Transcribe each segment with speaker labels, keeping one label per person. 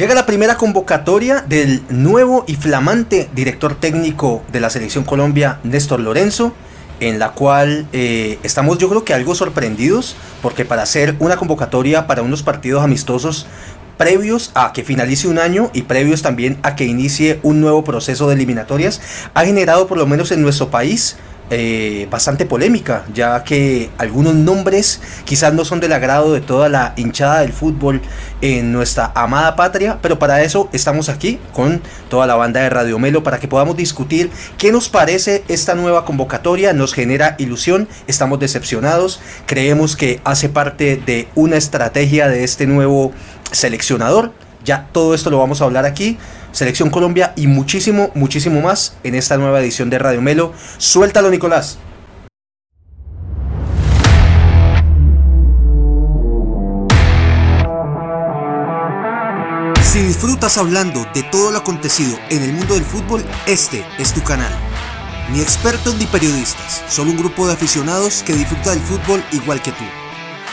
Speaker 1: Llega la primera convocatoria del nuevo y flamante director técnico de la Selección Colombia, Néstor Lorenzo, en la cual eh, estamos yo creo que algo sorprendidos, porque para hacer una convocatoria para unos partidos amistosos previos a que finalice un año y previos también a que inicie un nuevo proceso de eliminatorias, ha generado por lo menos en nuestro país eh, bastante polémica, ya que algunos nombres quizás no son del agrado de toda la hinchada del fútbol en nuestra amada patria, pero para eso estamos aquí con toda la banda de Radio Melo para que podamos discutir qué nos parece esta nueva convocatoria, nos genera ilusión, estamos decepcionados, creemos que hace parte de una estrategia de este nuevo seleccionador, ya todo esto lo vamos a hablar aquí. Selección Colombia y muchísimo, muchísimo más en esta nueva edición de Radio Melo. Suéltalo, Nicolás. Si disfrutas hablando de todo lo acontecido en el mundo del fútbol, este es tu canal. Ni expertos ni periodistas, solo un grupo de aficionados que disfruta del fútbol igual que tú.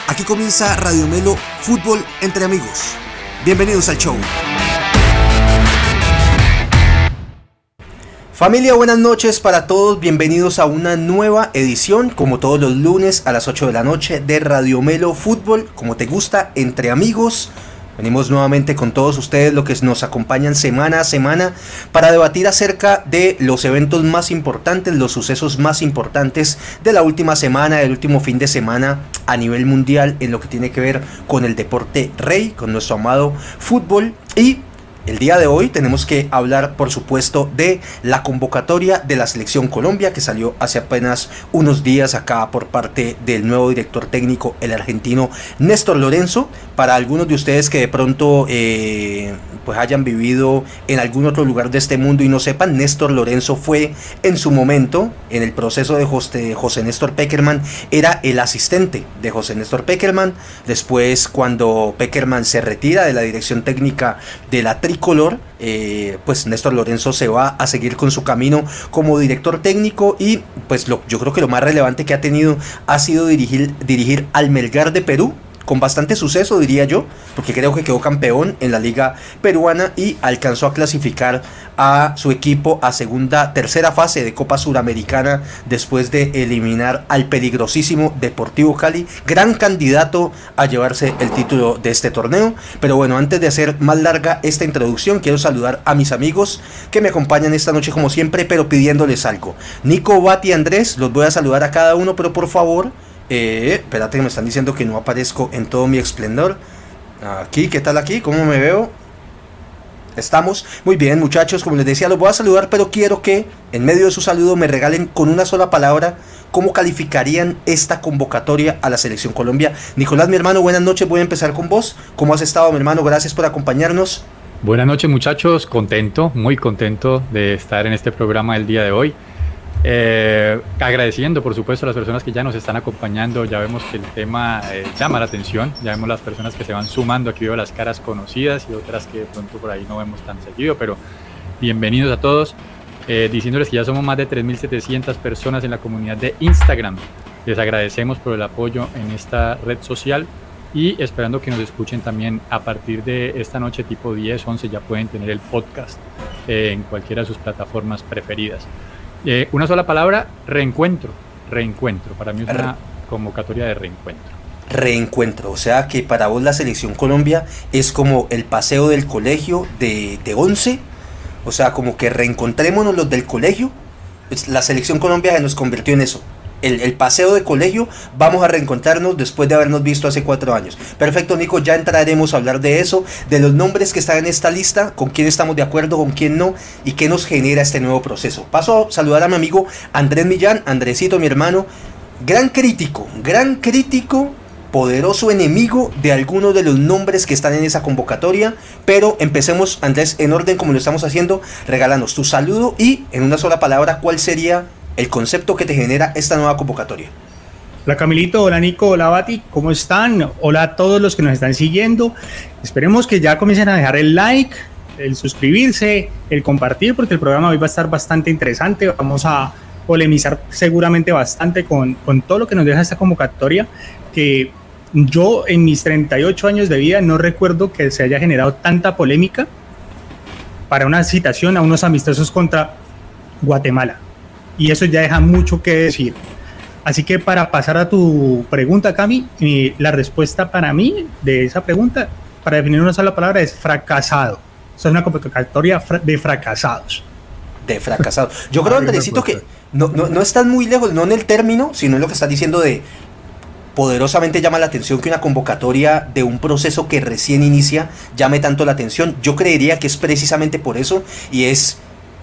Speaker 1: Aquí comienza Radio Melo Fútbol entre amigos. Bienvenidos al show. Familia, buenas noches para todos. Bienvenidos a una nueva edición, como todos los lunes a las 8 de la noche, de Radio Melo Fútbol, como te gusta, entre amigos. Venimos nuevamente con todos ustedes, lo que nos acompañan semana a semana, para debatir acerca de los eventos más importantes, los sucesos más importantes de la última semana, del último fin de semana a nivel mundial, en lo que tiene que ver con el deporte rey, con nuestro amado fútbol. Y el día de hoy tenemos que hablar, por supuesto, de la convocatoria de la selección Colombia que salió hace apenas unos días acá por parte del nuevo director técnico, el argentino Néstor Lorenzo. Para algunos de ustedes que de pronto eh, pues hayan vivido en algún otro lugar de este mundo y no sepan, Néstor Lorenzo fue en su momento, en el proceso de José, José Néstor Peckerman, era el asistente de José Néstor Peckerman. Después, cuando Peckerman se retira de la dirección técnica de la tri color, eh, pues Néstor Lorenzo se va a seguir con su camino como director técnico y pues lo, yo creo que lo más relevante que ha tenido ha sido dirigir, dirigir al Melgar de Perú, con bastante suceso, diría yo, porque creo que quedó campeón en la liga peruana y alcanzó a clasificar a su equipo a segunda, tercera fase de Copa Suramericana después de eliminar al peligrosísimo Deportivo Cali, gran candidato a llevarse el título de este torneo. Pero bueno, antes de hacer más larga esta introducción, quiero saludar a mis amigos que me acompañan esta noche como siempre, pero pidiéndoles algo. Nico, Bati, Andrés, los voy a saludar a cada uno, pero por favor eh, espérate que me están diciendo que no aparezco en todo mi esplendor. Aquí, ¿qué tal aquí? ¿Cómo me veo? Estamos muy bien, muchachos. Como les decía, los voy a saludar, pero quiero que en medio de su saludo me regalen con una sola palabra cómo calificarían esta convocatoria a la Selección Colombia. Nicolás, mi hermano, buenas noches. Voy a empezar con vos. ¿Cómo has estado, mi hermano? Gracias por acompañarnos.
Speaker 2: Buenas noches, muchachos. Contento, muy contento de estar en este programa el día de hoy. Eh, agradeciendo, por supuesto, a las personas que ya nos están acompañando. Ya vemos que el tema eh, llama la atención. Ya vemos las personas que se van sumando. Aquí veo las caras conocidas y otras que de pronto por ahí no vemos tan seguido. Pero bienvenidos a todos. Eh, diciéndoles que ya somos más de 3.700 personas en la comunidad de Instagram. Les agradecemos por el apoyo en esta red social y esperando que nos escuchen también a partir de esta noche tipo 10, 11 ya pueden tener el podcast en cualquiera de sus plataformas preferidas. Eh, una sola palabra, reencuentro. Reencuentro. Para mí es una convocatoria de reencuentro.
Speaker 1: Reencuentro, o sea que para vos la selección Colombia es como el paseo del colegio de, de 11, o sea, como que reencontrémonos los del colegio. Pues la selección Colombia se nos convirtió en eso el, paseo de colegio, vamos a reencontrarnos después de habernos visto hace cuatro años. Perfecto, Nico, ya entraremos a hablar de eso, de los nombres que están en esta lista, con quién estamos de acuerdo, con quién no, y qué nos genera este nuevo proceso. Paso a saludar a mi amigo Andrés Millán, Andresito, mi hermano, gran crítico, gran crítico poderoso enemigo de algunos de los nombres que están en esa convocatoria. Pero empecemos, Andrés, en orden como lo estamos haciendo. Regálanos tu saludo y, en una sola palabra, ¿cuál sería el concepto que te genera esta nueva convocatoria.
Speaker 3: Hola Camilito, hola Nico, hola Bati, ¿cómo están? Hola a todos los que nos están siguiendo. Esperemos que ya comiencen a dejar el like, el suscribirse, el compartir, porque el programa hoy va a estar bastante interesante. Vamos a polemizar seguramente bastante con, con todo lo que nos deja esta convocatoria, que yo en mis 38 años de vida no recuerdo que se haya generado tanta polémica para una citación a unos amistosos contra Guatemala. Y eso ya deja mucho que decir. Así que para pasar a tu pregunta, Cami, eh, la respuesta para mí de esa pregunta, para definir una sola palabra, es fracasado. Es una convocatoria de fracasados.
Speaker 1: De fracasados. Yo creo, Andresito, que no, no, no están muy lejos, no en el término, sino en lo que estás diciendo de poderosamente llama la atención que una convocatoria de un proceso que recién inicia llame tanto la atención. Yo creería que es precisamente por eso y es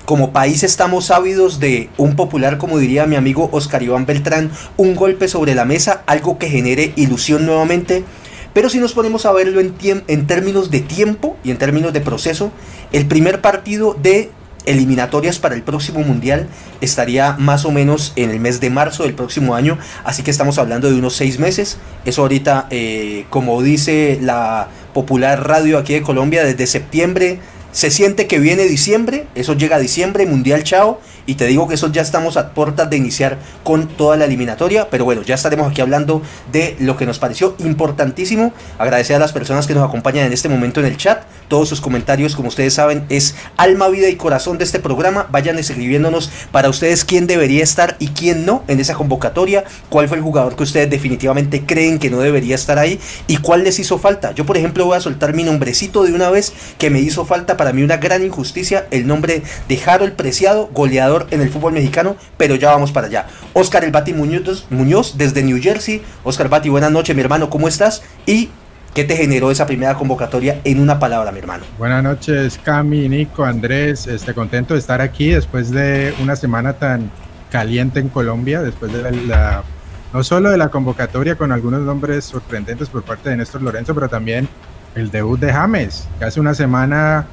Speaker 1: como país estamos ávidos de un popular, como diría mi amigo Oscar Iván Beltrán, un golpe sobre la mesa, algo que genere ilusión nuevamente. Pero si nos ponemos a verlo en, en términos de tiempo y en términos de proceso, el primer partido de eliminatorias para el próximo mundial estaría más o menos en el mes de marzo del próximo año, así que estamos hablando de unos seis meses. Eso ahorita, eh, como dice la popular radio aquí de Colombia, desde septiembre se siente que viene diciembre, eso llega a diciembre, Mundial Chao, y te digo que eso ya estamos a puertas de iniciar con toda la eliminatoria, pero bueno, ya estaremos aquí hablando de lo que nos pareció importantísimo. Agradecer a las personas que nos acompañan en este momento en el chat, todos sus comentarios, como ustedes saben, es alma, vida y corazón de este programa. Vayan escribiéndonos para ustedes quién debería estar y quién no en esa convocatoria, cuál fue el jugador que ustedes definitivamente creen que no debería estar ahí y cuál les hizo falta. Yo, por ejemplo, voy a soltar mi nombrecito de una vez que me hizo falta para mí una gran injusticia, el nombre de Harold Preciado, goleador en el fútbol mexicano, pero ya vamos para allá. Oscar El Bati Muñoz, Muñoz desde New Jersey. Oscar Bati, buenas noches, mi hermano, ¿cómo estás? Y ¿Qué te generó esa primera convocatoria en una palabra, mi hermano?
Speaker 4: Buenas noches, Cami, Nico, Andrés. Este, contento de estar aquí después de una semana tan caliente en Colombia, después de la, no solo de la convocatoria con algunos nombres sorprendentes por parte de Néstor Lorenzo, pero también el debut de James, que hace una semana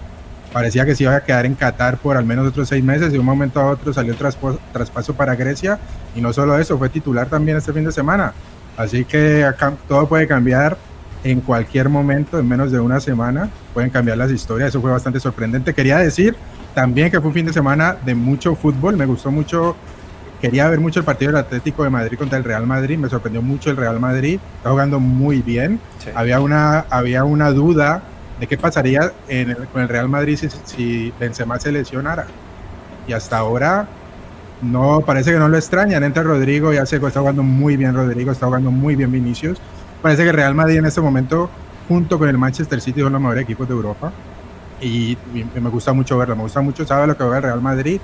Speaker 4: parecía que se iba a quedar en Qatar por al menos otros seis meses y de un momento a otro salió el traspaso para Grecia y no solo eso, fue titular también este fin de semana. Así que acá todo puede cambiar en cualquier momento, en menos de una semana, pueden cambiar las historias, eso fue bastante sorprendente. Quería decir también que fue un fin de semana de mucho fútbol, me gustó mucho, quería ver mucho el partido del Atlético de Madrid contra el Real Madrid, me sorprendió mucho el Real Madrid, está jugando muy bien, había, una, había una duda de qué pasaría con el Real Madrid si, si Benzema se lesionara. Y hasta ahora no parece que no lo extrañan. Entra Rodrigo, ya se está jugando muy bien Rodrigo, está jugando muy bien Vinicius. Parece que el Real Madrid en este momento, junto con el Manchester City, son los mejores equipos de Europa. Y, me gusta mucho verlo, me gusta mucho saber lo que va el Real Madrid.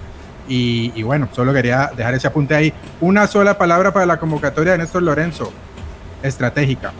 Speaker 4: Y, y, bueno, solo quería dejar ese apunte ahí. Una sola palabra para la convocatoria de Néstor Lorenzo, estratégica.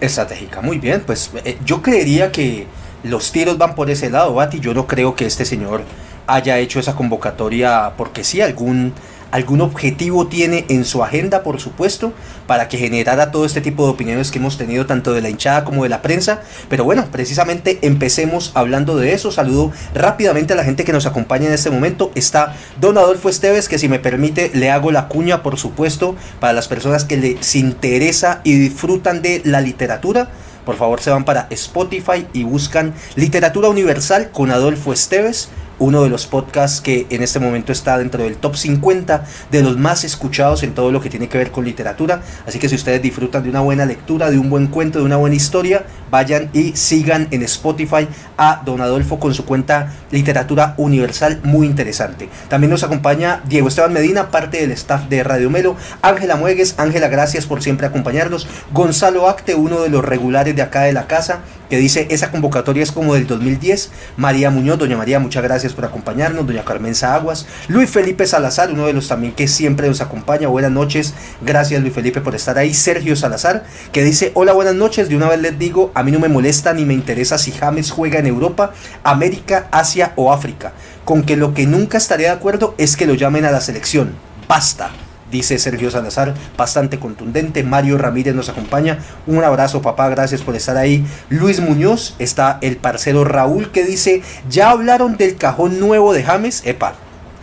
Speaker 1: Estratégica, muy bien. Pues eh, yo creería que los tiros van por ese lado, Bati. Yo no creo que este señor haya hecho esa convocatoria porque sí, algún algún objetivo tiene en su agenda, por supuesto, para que generara todo este tipo de opiniones que hemos tenido tanto de la hinchada como de la prensa. Pero bueno, precisamente empecemos hablando de eso. Saludo rápidamente a la gente que nos acompaña en este momento. Está Don Adolfo Esteves, que si me permite le hago la cuña, por supuesto, para las personas que les interesa y disfrutan de la literatura. Por favor, se van para Spotify y buscan Literatura Universal con Adolfo Esteves uno de los podcasts que en este momento está dentro del top 50 de los más escuchados en todo lo que tiene que ver con literatura. Así que si ustedes disfrutan de una buena lectura, de un buen cuento, de una buena historia, vayan y sigan en Spotify a Don Adolfo con su cuenta Literatura Universal, muy interesante. También nos acompaña Diego Esteban Medina, parte del staff de Radio Melo, Ángela Muegues, Ángela, gracias por siempre acompañarnos, Gonzalo Acte, uno de los regulares de acá de la casa, que dice esa convocatoria es como del 2010. María Muñoz, doña María, muchas gracias por acompañarnos. Doña Carmen Aguas, Luis Felipe Salazar, uno de los también que siempre nos acompaña. Buenas noches, gracias Luis Felipe por estar ahí. Sergio Salazar, que dice, hola, buenas noches. De una vez les digo, a mí no me molesta ni me interesa si James juega en Europa, América, Asia o África. Con que lo que nunca estaré de acuerdo es que lo llamen a la selección. Basta dice Sergio Salazar, bastante contundente. Mario Ramírez nos acompaña. Un abrazo, papá, gracias por estar ahí. Luis Muñoz, está el parcero Raúl que dice, ya hablaron del cajón nuevo de James. Epa,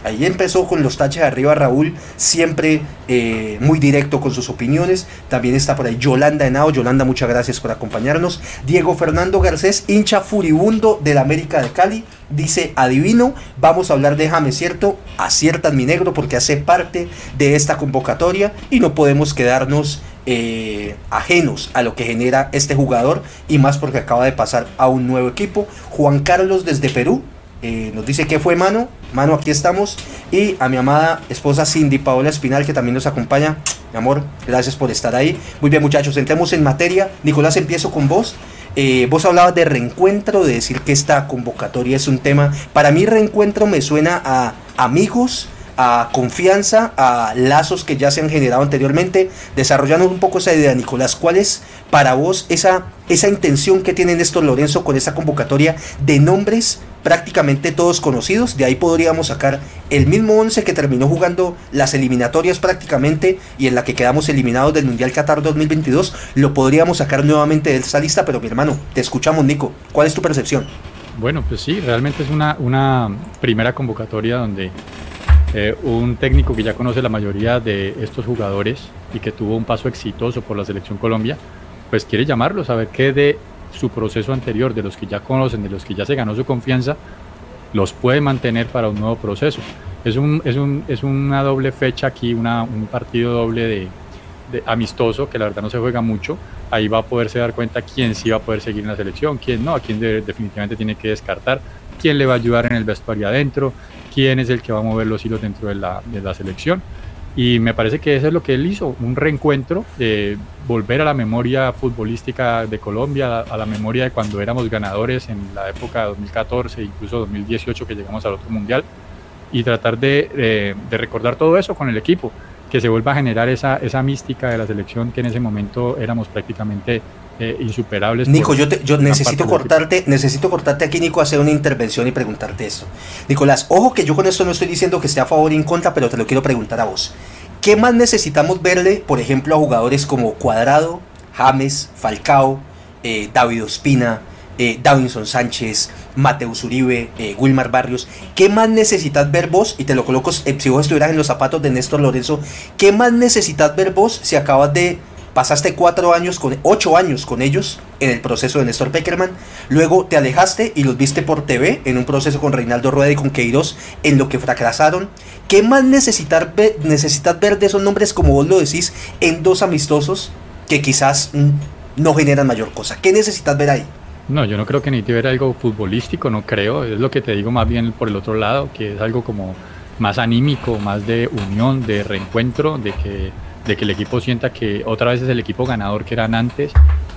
Speaker 1: Ahí empezó con los taches de arriba Raúl, siempre eh, muy directo con sus opiniones. También está por ahí Yolanda Henao. Yolanda, muchas gracias por acompañarnos. Diego Fernando Garcés, hincha furibundo del América de Cali. Dice, adivino, vamos a hablar de James, ¿cierto? Aciertan mi negro porque hace parte de esta convocatoria y no podemos quedarnos eh, ajenos a lo que genera este jugador y más porque acaba de pasar a un nuevo equipo. Juan Carlos desde Perú eh, nos dice que fue mano, mano aquí estamos y a mi amada esposa Cindy Paola Espinal que también nos acompaña. Mi amor, gracias por estar ahí. Muy bien muchachos, entremos en materia. Nicolás, empiezo con vos. Eh, vos hablabas de reencuentro, de decir que esta convocatoria es un tema. Para mí reencuentro me suena a amigos, a confianza, a lazos que ya se han generado anteriormente. Desarrollando un poco esa idea, Nicolás, ¿cuál es para vos esa, esa intención que tiene Néstor Lorenzo con esta convocatoria de nombres prácticamente todos conocidos? De ahí podríamos sacar el mismo 11 que terminó jugando las eliminatorias prácticamente y en la que quedamos eliminados del Mundial Qatar 2022. Lo podríamos sacar nuevamente de esa lista, pero mi hermano, te escuchamos, Nico. ¿Cuál es tu percepción?
Speaker 2: Bueno, pues sí, realmente es una, una primera convocatoria donde eh, un técnico que ya conoce la mayoría de estos jugadores y que tuvo un paso exitoso por la selección Colombia, pues quiere llamarlos a ver qué de su proceso anterior, de los que ya conocen, de los que ya se ganó su confianza, los puede mantener para un nuevo proceso. Es, un, es, un, es una doble fecha aquí, una, un partido doble de, amistoso que la verdad no se juega mucho. Ahí va a poderse dar cuenta quién sí va a poder seguir en la selección, quién no, a quién de, definitivamente tiene que descartar, quién le va a ayudar en el vestuario adentro, quién es el que va a mover los hilos dentro de la, de la selección. Y me parece que eso es lo que él hizo, un reencuentro, de volver a la memoria futbolística de Colombia, a la memoria de cuando éramos ganadores en la época de 2014, incluso 2018 que llegamos al otro mundial, y tratar de, de, de recordar todo eso con el equipo, que se vuelva a generar esa, esa mística de la selección que en ese momento éramos prácticamente eh, insuperables.
Speaker 1: Nico, yo, te, yo necesito cortarte, necesito cortarte aquí, Nico, hacer una intervención y preguntarte esto. Nicolás, ojo que yo con esto no estoy diciendo que esté a favor y en contra, pero te lo quiero preguntar a vos. ¿Qué más necesitamos verle, por ejemplo, a jugadores como Cuadrado, James, Falcao, eh, David Ospina, eh, Davinson Sánchez, Mateus Uribe, eh, Wilmar Barrios. ¿Qué más necesitas ver vos? Y te lo coloco, eh, si vos estuvieras en los zapatos de Néstor Lorenzo, ¿qué más necesitas ver vos si acabas de pasaste cuatro años con ocho años con ellos en el proceso de Néstor Peckerman, luego te alejaste y los viste por TV en un proceso con Reinaldo Rueda y con Queiroz en lo que fracasaron. ¿Qué más necesitar ver, necesitas ver de esos nombres como vos lo decís en dos amistosos que quizás no generan mayor cosa? ¿Qué necesitas ver ahí?
Speaker 2: No, yo no creo que ni ver algo futbolístico, no creo. Es lo que te digo más bien por el otro lado, que es algo como más anímico, más de unión, de reencuentro, de que de que el equipo sienta que otra vez es el equipo ganador que eran antes,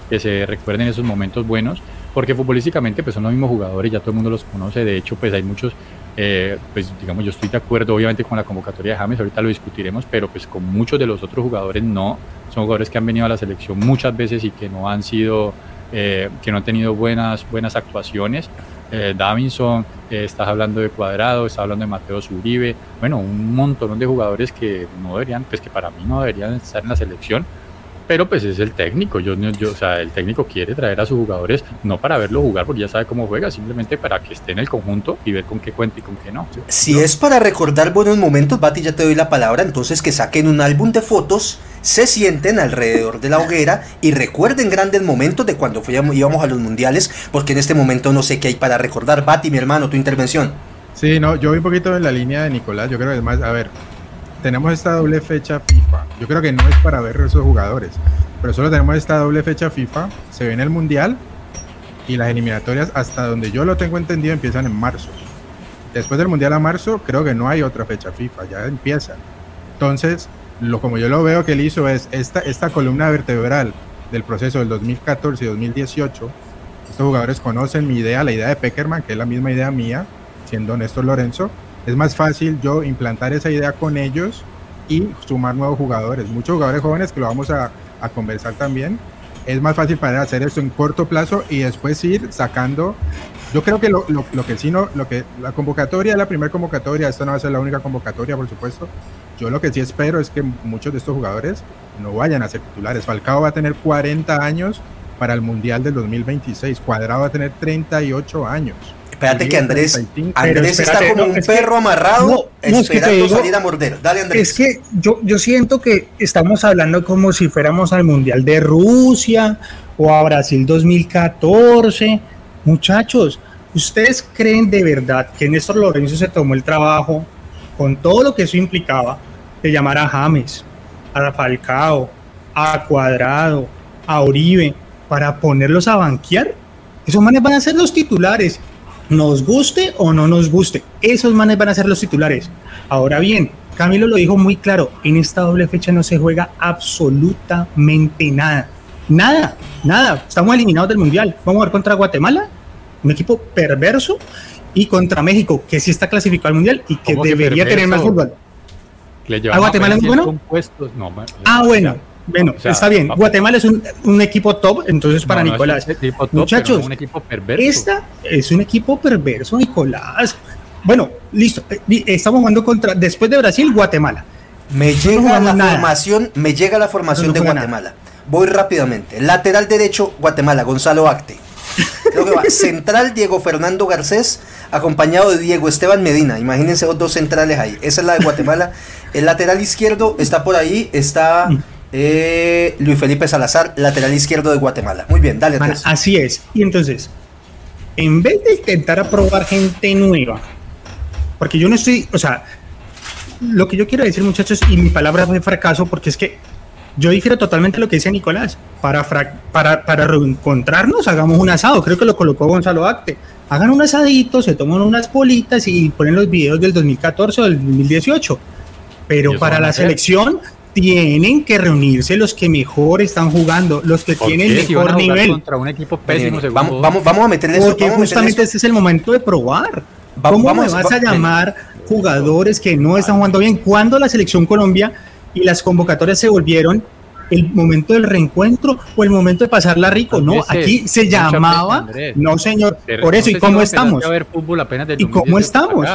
Speaker 2: que se recuerden esos momentos buenos, porque futbolísticamente pues son los mismos jugadores, ya todo el mundo los conoce, de hecho pues hay muchos, eh, pues digamos yo estoy de acuerdo obviamente con la convocatoria de James, ahorita lo discutiremos, pero pues con muchos de los otros jugadores no, son jugadores que han venido a la selección muchas veces y que no han sido, eh, que no han tenido buenas, buenas actuaciones, eh, Davinson, eh, estás hablando de Cuadrado, estás hablando de Mateo Uribe, bueno, un montón de jugadores que no deberían, pues que para mí no deberían estar en la selección, pero pues es el técnico, yo, yo, o sea, el técnico quiere traer a sus jugadores no para verlo jugar porque ya sabe cómo juega, simplemente para que esté en el conjunto y ver con qué cuenta y con qué no.
Speaker 1: Si
Speaker 2: no.
Speaker 1: es para recordar buenos momentos, Bati, ya te doy la palabra, entonces que saquen un álbum de fotos, se sienten alrededor de la hoguera y recuerden grandes momentos de cuando fuimos, íbamos a los mundiales, porque en este momento no sé qué hay para recordar. Bati, mi hermano, tu intervención.
Speaker 4: Sí, no, yo voy un poquito en la línea de Nicolás, yo creo que es más, a ver, tenemos esta doble fecha FIFA. Yo creo que no es para ver esos jugadores, pero solo tenemos esta doble fecha FIFA. Se viene el Mundial y las eliminatorias, hasta donde yo lo tengo entendido, empiezan en marzo. Después del Mundial a marzo, creo que no hay otra fecha FIFA, ya empieza. Entonces, lo como yo lo veo que él hizo es esta, esta columna vertebral del proceso del 2014 y 2018. Estos jugadores conocen mi idea, la idea de Peckerman, que es la misma idea mía, siendo Néstor Lorenzo es más fácil yo implantar esa idea con ellos y sumar nuevos jugadores, muchos jugadores jóvenes que lo vamos a, a conversar también. Es más fácil para hacer esto en corto plazo y después ir sacando. Yo creo que lo, lo, lo que sí no, lo que la convocatoria, la primera convocatoria, esta no va a ser la única convocatoria, por supuesto. Yo lo que sí espero es que muchos de estos jugadores no vayan a ser titulares. Falcao va a tener 40 años para el Mundial del 2026. Cuadrado va a tener 38 años.
Speaker 1: Espérate que Andrés, 35, Andrés espérate, está como no, un perro que, amarrado no, esperando digo, salir a morder. Dale Andrés.
Speaker 3: Es que yo, yo siento que estamos hablando como si fuéramos al Mundial de Rusia o a Brasil 2014. Muchachos, ¿ustedes creen de verdad que Néstor Lorenzo se tomó el trabajo con todo lo que eso implicaba de llamar a James, a Falcao, a Cuadrado, a Oribe, para ponerlos a banquear, esos manes van a ser los titulares. Nos guste o no nos guste, esos manes van a ser los titulares. Ahora bien, Camilo lo dijo muy claro, en esta doble fecha no se juega absolutamente nada. Nada, nada. Estamos eliminados del Mundial. Vamos a ver contra Guatemala, un equipo perverso, y contra México, que sí está clasificado al Mundial y que debería tener más fútbol.
Speaker 2: ¿A Guatemala es bueno?
Speaker 3: ah, bueno. Bueno, está bien. Guatemala es un, equipo top, entonces para Nicolás. Muchachos, un equipo perverso. esta es un equipo perverso, Nicolás. Bueno, listo. Eh, estamos jugando contra, después de Brasil, Guatemala.
Speaker 1: Me llega la formación, me llega la formación de Guatemala. Voy rápidamente. Lateral derecho, Guatemala, Gonzalo Acte. Central, Diego Fernando Garcés, acompañado de Diego Esteban Medina. Imagínense los dos centrales ahí. Esa es la de Guatemala. El lateral izquierdo está por ahí, está eh, Luis Felipe Salazar, lateral izquierdo de Guatemala. Muy bien, dale.
Speaker 3: así es. Y entonces, en vez de intentar aprobar gente nueva, porque yo no estoy, o sea, lo que yo quiero decir, muchachos, y mi palabra de fracaso, porque es que yo difiero totalmente lo que dice Nicolás. Para, para, para reencontrarnos, hagamos un asado. Creo que lo colocó Gonzalo Acte. Hagan un asadito, se toman unas bolitas y ponen los videos del 2014 o del 2018. Pero para la selección tienen que reunirse los que mejor están jugando, los que tienen mejor nivel.
Speaker 2: Contra un equipo pésimo,
Speaker 1: vamos, vamos, vamos, a meterle
Speaker 3: eso. Porque justamente este es el momento de probar. ¿Cómo me vas a llamar jugadores que no están jugando bien? Cuando la selección Colombia y las convocatorias se volvieron el momento del reencuentro o el momento de pasarla rico. No, aquí se llamaba, no señor, por eso, ¿y cómo estamos? ¿Y cómo estamos?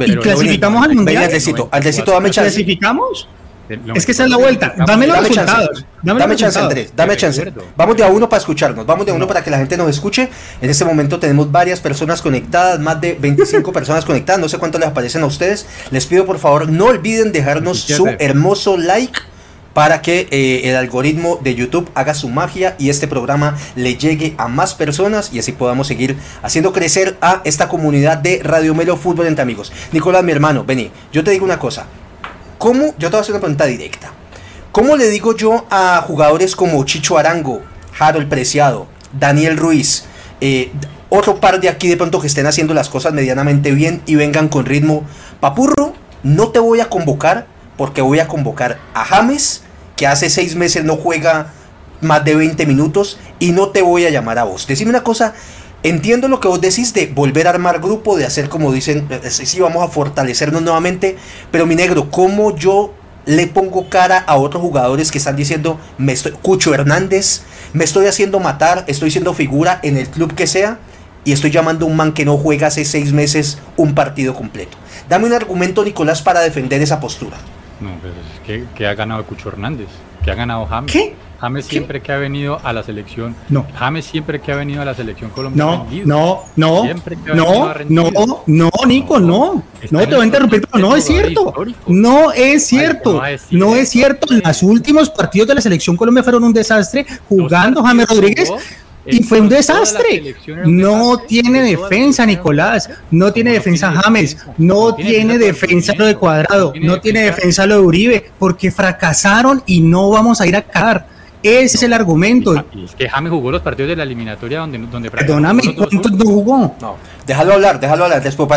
Speaker 3: Y clasificamos al mundial.
Speaker 1: Andresito, Andresito, dame chance.
Speaker 3: ¿Clasificamos? Es que esa es la vuelta. Dame los resultados.
Speaker 1: Dame, chance, Andrés. Dame chance. Vamos de a uno para escucharnos. Vamos de a uno para que la gente nos escuche. En este momento tenemos varias personas conectadas, más de 25 personas conectadas. No sé cuánto les aparecen a ustedes. Les pido por favor, no olviden dejarnos su hermoso like para que eh, el algoritmo de YouTube haga su magia y este programa le llegue a más personas y así podamos seguir haciendo crecer a esta comunidad de Radio Melo Fútbol entre amigos. Nicolás, mi hermano, vení, yo te digo una cosa. ¿Cómo? Yo te voy a hacer una pregunta directa. ¿Cómo le digo yo a jugadores como Chicho Arango, Harold Preciado, Daniel Ruiz, eh, otro par de aquí de pronto que estén haciendo las cosas medianamente bien y vengan con ritmo? Papurro, no te voy a convocar porque voy a convocar a James, que hace seis meses no juega más de 20 minutos, y no te voy a llamar a vos. Decime una cosa, entiendo lo que vos decís de volver a armar grupo, de hacer como dicen, sí, vamos a fortalecernos nuevamente, pero mi negro, ¿cómo yo le pongo cara a otros jugadores que están diciendo, me Cucho Hernández, me estoy haciendo matar, estoy siendo figura en el club que sea, y estoy llamando a un man que no juega hace seis meses un partido completo? Dame un argumento, Nicolás, para defender esa postura.
Speaker 2: No, pues es que, ha ganado Cucho Hernández, que ha ganado James. ¿Qué? James siempre que ha venido a la selección. No. James siempre que ha venido a la selección colombiana.
Speaker 3: No, no, no, no, no, no, Nico, no. No te voy a interrumpir, pero no es cierto. No es cierto. No es cierto. Los últimos partidos de la selección Colombia fueron un desastre jugando James Rodríguez. Y fue un desastre. No tiene defensa, Nicolás. No tiene defensa James. No tiene defensa lo de Cuadrado. No tiene defensa lo de Uribe. Porque fracasaron y no vamos a ir a caer. Ese es el argumento.
Speaker 2: Es que James jugó los partidos de la eliminatoria donde, donde
Speaker 3: Perdóname, ¿cuántos no jugó?
Speaker 1: No, déjalo hablar, déjalo hablar. Después,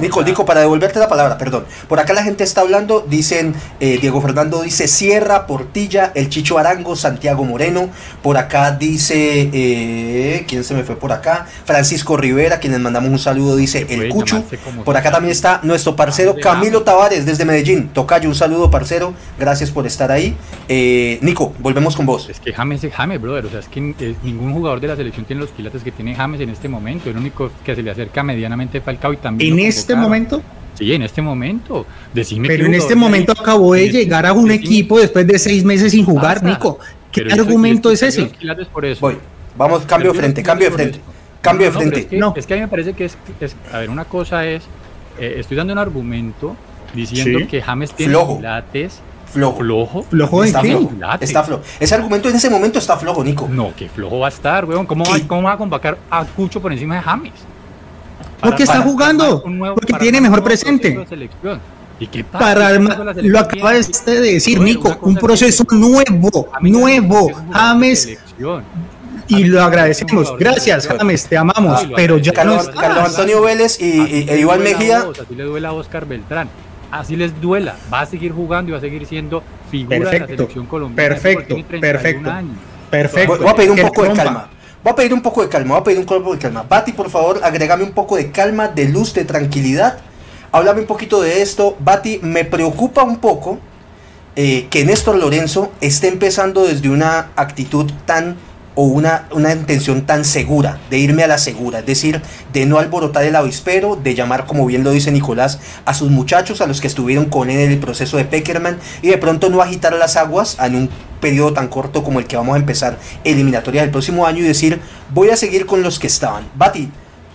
Speaker 1: Nico, Nico, para devolverte la palabra, perdón. Por acá la gente está hablando, dicen, eh, Diego Fernando dice Sierra, Portilla, el Chicho Arango, Santiago Moreno. Por acá dice, eh, ¿quién se me fue por acá? Francisco Rivera, quienes mandamos un saludo, dice El Cucho. Por acá también está nuestro parcero Camilo Tavares desde Medellín. Tocayo, un saludo, parcero. Gracias por estar ahí. Eh, Nico, volvemos con vos
Speaker 2: es que James es James, brother. O sea, es que ningún jugador de la selección tiene los quilates que tiene James en este momento. El único que se le acerca medianamente Falcao y también.
Speaker 3: ¿En este momento?
Speaker 2: Sí, en este momento.
Speaker 3: Decime Pero en este momento acabó de llegar a un equipo después de seis meses sin jugar, Nico. ¿Qué argumento es ese?
Speaker 1: Por eso. Voy. Vamos, cambio de frente, cambio de frente. Cambio de frente.
Speaker 2: No, es que, a mí me parece que es, a ver, una cosa es, eh, estoy dando un argumento diciendo que James tiene quilates
Speaker 1: flojo.
Speaker 2: ¿Flojo?
Speaker 3: ¿Flojo
Speaker 1: está flojo. Está flojo. Ese argumento en ese momento está flojo, Nico.
Speaker 2: No, que flojo va a estar, weón. ¿Cómo, va, ¿Cómo va a convocar a Cucho por encima de James?
Speaker 3: Porque está jugando. porque tiene mejor presente. ¿Y qué pasa? Para lo acaba de decir, Nico, un proceso nuevo, nuevo. James y lo agradecemos. Gracias, James, te amamos, pero ya
Speaker 1: Carlos, Carlos Antonio Vélez y, e Iván Mejía.
Speaker 2: así le duela a Oscar Beltrán. Así les duela. Va a seguir jugando y va a seguir siendo figura de la selección colombiana.
Speaker 3: Perfecto, perfecto. Perfecto.
Speaker 1: Voy a pedir un poco de calma. Voy a pedir un poco de calma, voy a pedir un poco de calma. Bati, por favor, agrégame un poco de calma, de luz, de tranquilidad. Háblame un poquito de esto. Bati, me preocupa un poco eh, que Néstor Lorenzo esté empezando desde una actitud tan o una, una intención tan segura, de irme a la segura, es decir, de no alborotar el avispero, de llamar, como bien lo dice Nicolás, a sus muchachos, a los que estuvieron con él en el proceso de Peckerman, y de pronto no agitar las aguas en un periodo tan corto como el que vamos a empezar eliminatoria del próximo año y decir, voy a seguir con los que estaban. Bati,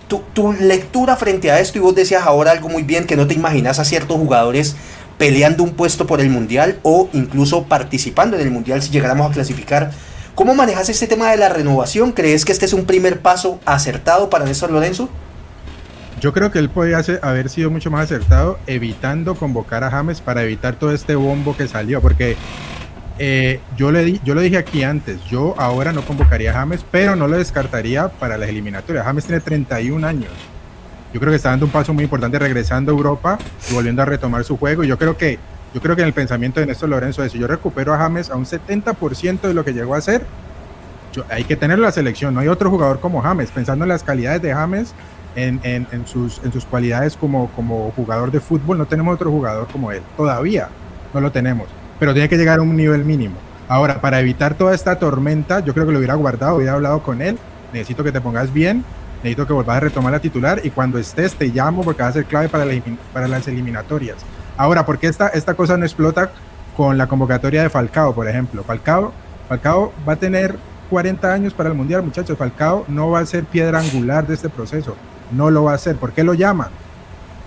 Speaker 1: tu, tu lectura frente a esto, y vos decías ahora algo muy bien, que no te imaginas a ciertos jugadores peleando un puesto por el Mundial o incluso participando en el Mundial si llegáramos a clasificar ¿Cómo manejas este tema de la renovación? ¿Crees que este es un primer paso acertado para Néstor Lorenzo?
Speaker 4: Yo creo que él podría haber sido mucho más acertado evitando convocar a James para evitar todo este bombo que salió, porque eh, yo, le di, yo lo dije aquí antes, yo ahora no convocaría a James, pero no lo descartaría para las eliminatorias. James tiene 31 años. Yo creo que está dando un paso muy importante regresando a Europa y volviendo a retomar su juego. Yo creo que yo creo que en el pensamiento de Néstor Lorenzo es, si yo recupero a James a un 70% de lo que llegó a ser, hay que tener la selección. No hay otro jugador como James. Pensando en las calidades de James, en, sus, cualidades como, jugador de fútbol, no tenemos otro jugador como él. Todavía no lo tenemos. Pero tiene que llegar a un nivel mínimo. Ahora, para evitar toda esta tormenta, yo creo que lo hubiera guardado, hubiera hablado con él. Necesito que te pongas bien, necesito que vuelvas a retomar la titular y cuando estés te llamo porque va a ser clave para las eliminatorias. Ahora, ¿por qué esta, esta cosa no explota con la convocatoria de Falcao, por ejemplo? Falcao, Falcao va a tener 40 años para el Mundial, muchachos. Falcao no va a ser piedra angular de este proceso. No lo va a ser. ¿Por qué lo llama?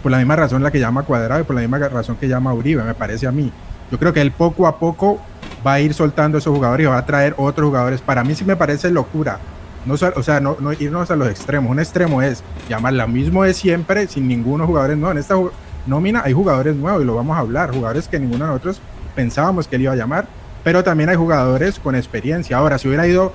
Speaker 4: Por la misma razón la que llama Cuadrado y por la misma razón que llama Uribe, me parece a mí. Yo creo que él poco a poco va a ir soltando esos jugadores y va a traer otros jugadores. Para mí sí me parece locura. No, o sea, no, no irnos a los extremos. Un extremo es llamar lo mismo de siempre sin ninguno jugadores no En esta nómina hay jugadores nuevos y lo vamos a hablar, jugadores que ninguno de nosotros pensábamos que él iba a llamar, pero también hay jugadores con experiencia. Ahora, si hubiera ido,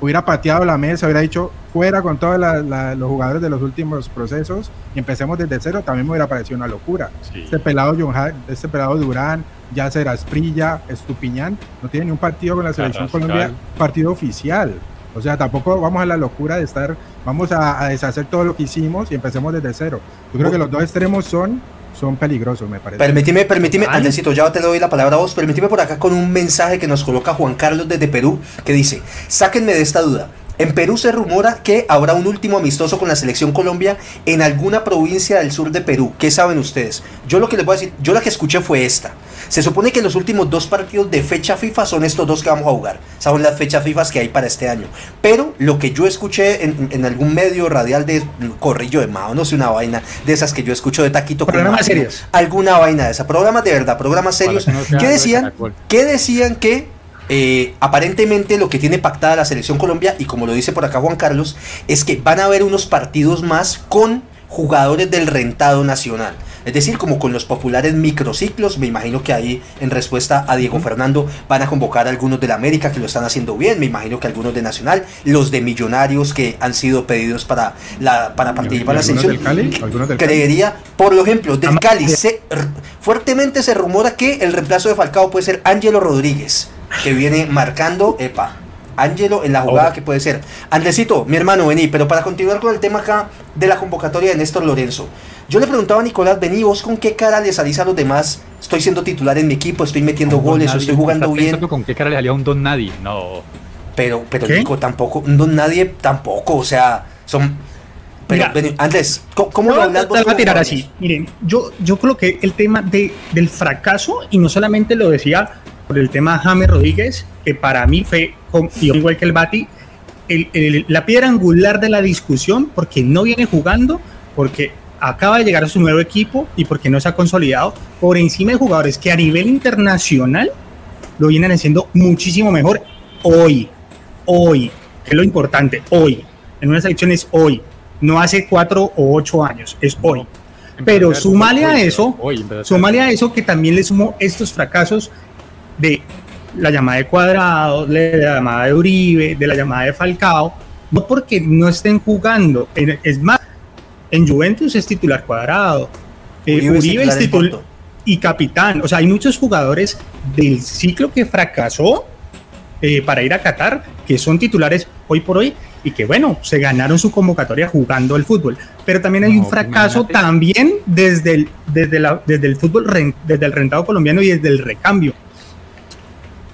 Speaker 4: hubiera pateado la mesa, hubiera dicho fuera con todos los jugadores de los últimos procesos y empecemos desde cero, también me hubiera parecido una locura. Este pelado John este pelado Durán, Yacer Asprilla, Estupiñán, no tiene ni un partido con la selección Colombia, partido oficial. O sea, tampoco vamos a la locura de estar, vamos a, deshacer todo lo que hicimos y empecemos desde cero. Yo creo que los dos extremos son son peligrosos, me parece.
Speaker 1: Permíteme, permíteme, Andresito, ya te doy la palabra a vos. Permíteme por acá con un mensaje que nos coloca Juan Carlos desde Perú, que dice: Sáquenme de esta duda. En Perú se rumora que habrá un último amistoso con la selección Colombia en alguna provincia del sur de Perú. ¿Qué saben ustedes? Yo lo que les voy a decir, yo la que escuché fue esta. Se supone que los últimos dos partidos de fecha FIFA son estos dos que vamos a jugar. Son las fechas FIFA que hay para este año. Pero lo que yo escuché en, algún medio radial de Corrillo de Mao, no sé, una vaina de esas que yo escucho de Taquito.
Speaker 3: Programas serios.
Speaker 1: Alguna vaina de esa. Programas de verdad, programas serios. ¿Qué decían? ¿Qué decían que eh, aparentemente lo que tiene pactada la selección Colombia, y como lo dice por acá Juan Carlos, es que van a haber unos partidos más con jugadores del rentado nacional. Es decir, como con los populares microciclos, me imagino que ahí en respuesta a Diego Fernando van a convocar a algunos de la América que lo están haciendo bien, me imagino que algunos de Nacional, los de Millonarios que han sido pedidos para, la, para participar en la selección. Creería, por ejemplo, del Cali, fuertemente se rumora que el reemplazo de Falcao puede ser Ángelo Rodríguez que viene marcando, epa, Ángelo en la jugada que puede ser. Andresito, mi hermano, vení, pero para continuar con el tema acá de la convocatoria de Néstor Lorenzo. Yo le preguntaba a Nicolás, vení, vos con qué cara le salís a los demás. Estoy siendo titular en mi equipo, estoy metiendo goles, estoy jugando bien.
Speaker 2: ¿Con qué cara le salía un don nadie? No.
Speaker 1: Pero, pero Nico, tampoco, un don nadie tampoco, o sea, son pero, Andrés, ¿cómo, lo hablas
Speaker 3: vos? a tirar así. Miren, yo, yo que el tema de, del fracaso, y no solamente lo decía por el tema James Rodríguez, que para mí fue, igual que el Bati, la piedra angular de la discusión, porque no viene jugando, porque acaba de llegar a su nuevo equipo y porque no se ha consolidado por encima de jugadores que a nivel internacional lo vienen haciendo muchísimo mejor hoy, hoy, que es lo importante, hoy, en una selección es hoy, no hace cuatro o ocho años, es hoy. Pero súmale a eso, súmale a eso que también le sumo estos fracasos de la llamada de Cuadrado, de la llamada de Uribe, de la llamada de Falcao, no porque no estén jugando, es más, en Juventus es titular Cuadrado, eh, Uribe, es titular y capitán, o sea, hay muchos jugadores del ciclo que fracasó eh, para ir a Qatar, que son titulares hoy por hoy y que bueno, se ganaron su convocatoria jugando el fútbol. Pero también hay un fracaso también desde el, desde, la, desde el fútbol, desde el rentado colombiano y desde el recambio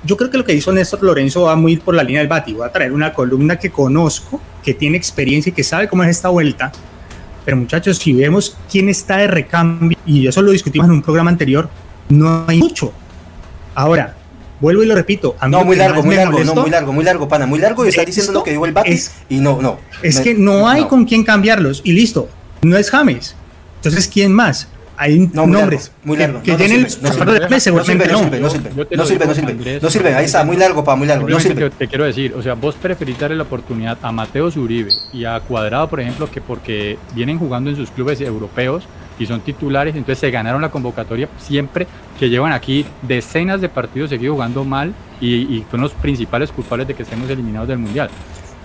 Speaker 3: yo creo que lo que hizo Néstor Lorenzo va muy por la línea del Bati. Voy a traer una columna que conozco, que tiene experiencia y que sabe cómo es esta vuelta. Pero muchachos, si vemos quién está de recambio, y eso lo discutimos en un programa anterior, no hay mucho. Ahora, vuelvo y lo repito.
Speaker 1: A mí no, muy largo, muy largo, no, muy largo, muy largo, pana, muy largo. Y está diciendo lo que dijo el Bati. y no, no.
Speaker 3: Es que no hay con quién cambiarlos. Y listo, no es James. Entonces, ¿quién más? Hay nombres
Speaker 1: muy largo,
Speaker 3: que, tienen no
Speaker 1: sirve, no sirve, no sirve, no sirve, no sirve, no sirve, no sirve, ahí está, muy largo, para muy largo, no sirve.
Speaker 2: Te, quiero decir, o sea, vos preferís darle la oportunidad a Mateo Zuribe y a Cuadrado, por ejemplo, que porque vienen jugando en sus clubes europeos y son titulares, entonces se ganaron la convocatoria siempre que llevan aquí decenas de partidos seguidos jugando mal y, y son los principales culpables de que estemos eliminados del Mundial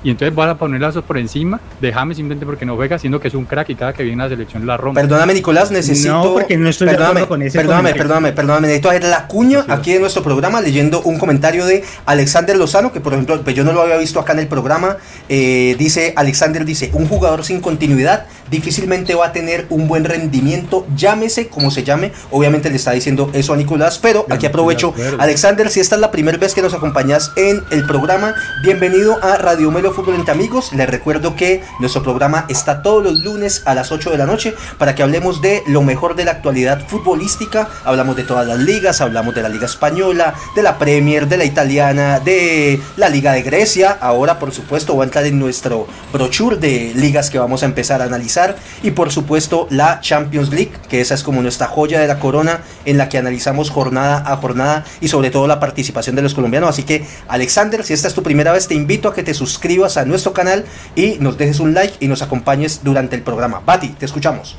Speaker 2: y entonces vas a poner lazos por encima de James simplemente porque no juega, siendo que es un crack y cada que viene a la selección la rompe.
Speaker 1: Perdóname, Nicolás, necesito.
Speaker 3: No, porque no estoy
Speaker 1: perdóname,
Speaker 3: de con ese
Speaker 1: Perdóname, perdóname, perdóname. Necesito hacer la cuña aquí en nuestro programa leyendo un comentario de Alexander Lozano, que por ejemplo, pues yo no lo había visto acá en el programa. Eh, dice, Alexander dice: un jugador sin continuidad difícilmente va a tener un buen rendimiento, llámese como se llame. Obviamente le está diciendo eso a Nicolás, pero aquí aprovecho. Alexander, si esta es la primera vez que nos acompañas en el programa, bienvenido a Radio Melo Fútbol entre Amigos. Les recuerdo que nuestro programa está todos los lunes a las 8 de la noche para que hablemos de lo mejor de la actualidad futbolística. Hablamos de todas las ligas, hablamos de la Liga Española, de la Premier, de la Italiana, de la Liga de Grecia. Ahora, por supuesto, va a entrar en nuestro brochure de ligas que vamos a empezar a analizar y por supuesto la Champions League, que esa es como nuestra joya de la corona en la que analizamos jornada a jornada y sobre todo la participación de los colombianos. Así que Alexander, si esta es tu primera vez, te invito a que te suscribas a nuestro canal y nos dejes un like y nos acompañes durante el programa. Bati, te escuchamos.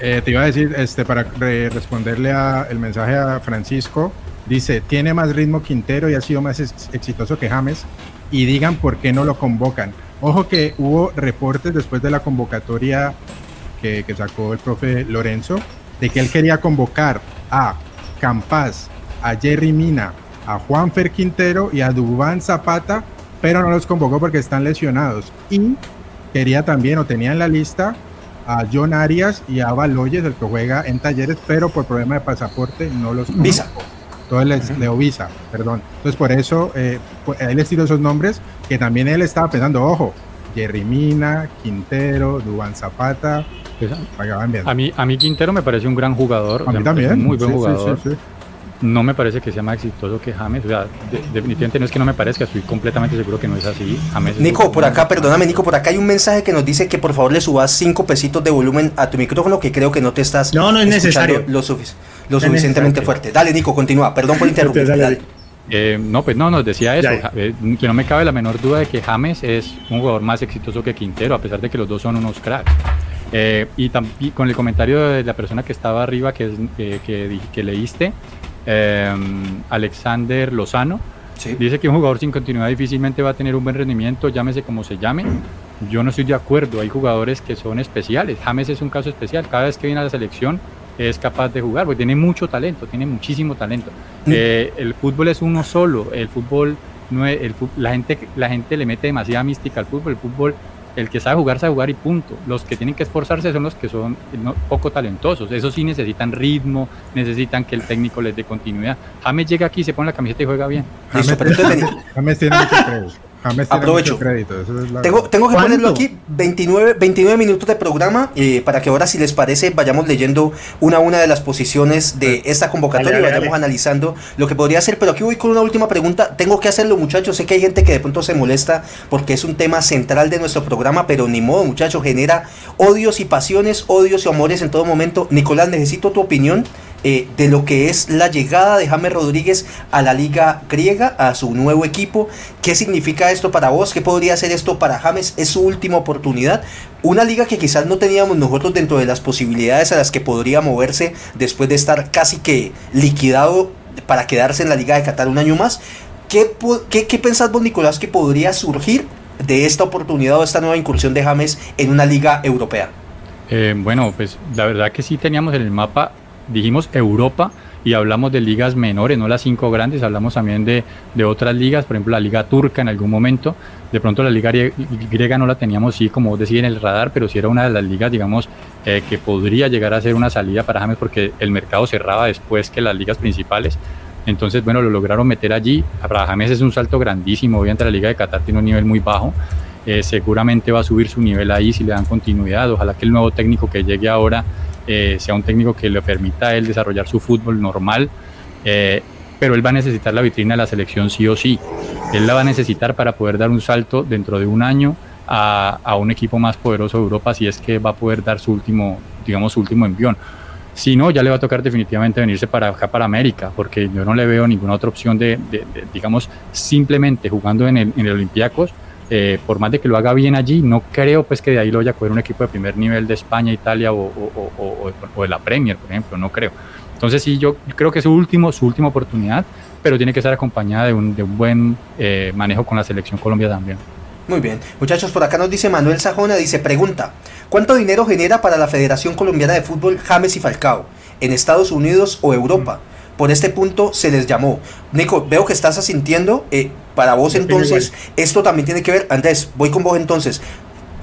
Speaker 4: Eh, te iba a decir, este, para responderle a el mensaje a Francisco, dice, tiene más ritmo Quintero y ha sido más exitoso que James, y digan por qué no lo convocan. Ojo que hubo reportes después de la convocatoria que, sacó el profe Lorenzo, de que él quería convocar a Campas, a Jerry Mina, a Juan Fer Quintero y a Dubán Zapata, pero no los convocó porque están lesionados. Y quería también, o tenía en la lista, a John Arias y a Baloyes, el que juega en talleres, pero por problema de pasaporte no los
Speaker 1: convocó. Visa.
Speaker 4: Entonces, de Ovisa, perdón. Entonces, por eso, eh, pues, él les tiró esos nombres que también él estaba pensando, ojo, Jerry Mina, Quintero, Duban Zapata.
Speaker 2: A mí, a mí Quintero me parece un gran jugador.
Speaker 4: A mí también.
Speaker 2: Muy buen jugador. No me parece que sea más exitoso que James. O sea, definitivamente no es que no me parezca, estoy completamente seguro que no es así.
Speaker 1: Nico, por acá, perdóname, Nico, por acá hay un mensaje que nos dice que por favor le subas cinco pesitos de volumen a tu micrófono, que creo que no te estás
Speaker 3: no, no es necesario.
Speaker 1: lo, lo suficientemente fuerte. Dale, Nico, continúa. Perdón por interrumpir. Dale.
Speaker 2: Eh, no, pues no, nos decía eso. Eh, que no me cabe la menor duda de que James es un jugador más exitoso que Quintero, a pesar de que los dos son unos cracks. Eh, y, también con el comentario de la persona que estaba arriba que, que, que, leíste, Alexander Lozano, dice que un jugador sin continuidad difícilmente va a tener un buen rendimiento, llámese como se llame. Yo no estoy de acuerdo, hay jugadores que son especiales. James es un caso especial. Cada vez que viene a la selección es capaz de jugar, porque tiene mucho talento, tiene muchísimo talento. Mm. Eh, el fútbol es uno solo, el fútbol no es, el, la, gente, la gente le mete demasiada mística al fútbol, el fútbol, el que sabe jugar, sabe jugar y punto. Los que tienen que esforzarse son los que son poco talentosos, eso sí necesitan ritmo, necesitan que el técnico les dé continuidad. James llega aquí, se pone la camiseta y juega bien.
Speaker 4: James, James tiene mucho
Speaker 1: Aprovecho. tengo, tengo que ponerlo aquí 29, 29 minutos de programa eh, para que ahora si les parece vayamos leyendo una a una de las posiciones de esta convocatoria y vayamos analizando lo que podría ser. Pero aquí voy con una última pregunta. Tengo que hacerlo muchachos. Sé que hay gente que de pronto se molesta porque es un tema central de nuestro programa, pero ni modo muchachos. Genera odios y pasiones, odios y amores en todo momento. Nicolás, necesito tu opinión eh, de lo que es la llegada de James Rodríguez a la liga griega, a su nuevo equipo. ¿Qué significa esto para vos? ¿Qué podría ser esto para James? Es su última oportunidad. Una liga que quizás no teníamos nosotros dentro de las posibilidades a las que podría moverse después de estar casi que liquidado para quedarse en la liga de Qatar un año más. ¿Qué, qué, qué pensás vos, Nicolás, que podría surgir de esta oportunidad o esta nueva incursión de James en una liga europea?
Speaker 2: Eh, bueno, pues la verdad que sí teníamos en el mapa, dijimos Europa y hablamos de ligas menores, no las cinco grandes, hablamos también de, de otras ligas, por ejemplo la liga turca en algún momento, de pronto la liga griega no la teníamos sí, como decía en el radar, pero sí era una de las ligas, digamos, eh, que podría llegar a ser una salida para James porque el mercado cerraba después que las ligas principales. Entonces, bueno, lo lograron meter allí. Para James es un salto grandísimo. Obviamente la Liga de Qatar tiene un nivel muy bajo. Eh, seguramente va a subir su nivel ahí si le dan continuidad. Ojalá que el nuevo técnico que llegue ahora eh, sea un técnico que le permita a él desarrollar su fútbol normal. Eh, pero él va a necesitar la vitrina de la selección sí o sí. Él la va a necesitar para poder dar un salto dentro de un año a, a un equipo más poderoso de Europa si es que va a poder dar su último, digamos, su último envión. Si no, ya le va a tocar definitivamente venirse para acá, para América, porque yo no le veo ninguna otra opción de, digamos, simplemente jugando en el, en el Olympiacos. Eh, por más de que lo haga bien allí, no creo pues que de ahí lo vaya a coger un equipo de primer nivel de España, Italia o, de la Premier, por ejemplo, no creo. Entonces sí, yo creo que es su, último, su última oportunidad, pero tiene que estar acompañada de un, de un buen eh, manejo con la selección Colombia también.
Speaker 1: Muy bien. Muchachos, por acá nos dice Manuel Sajona, dice, pregunta, ¿cuánto dinero genera para la Federación Colombiana de Fútbol James y Falcao en Estados Unidos o Europa? Por este punto se les llamó. Nico, veo que estás asintiendo. Eh, para vos entonces, esto también tiene que ver, Andrés, voy con vos entonces.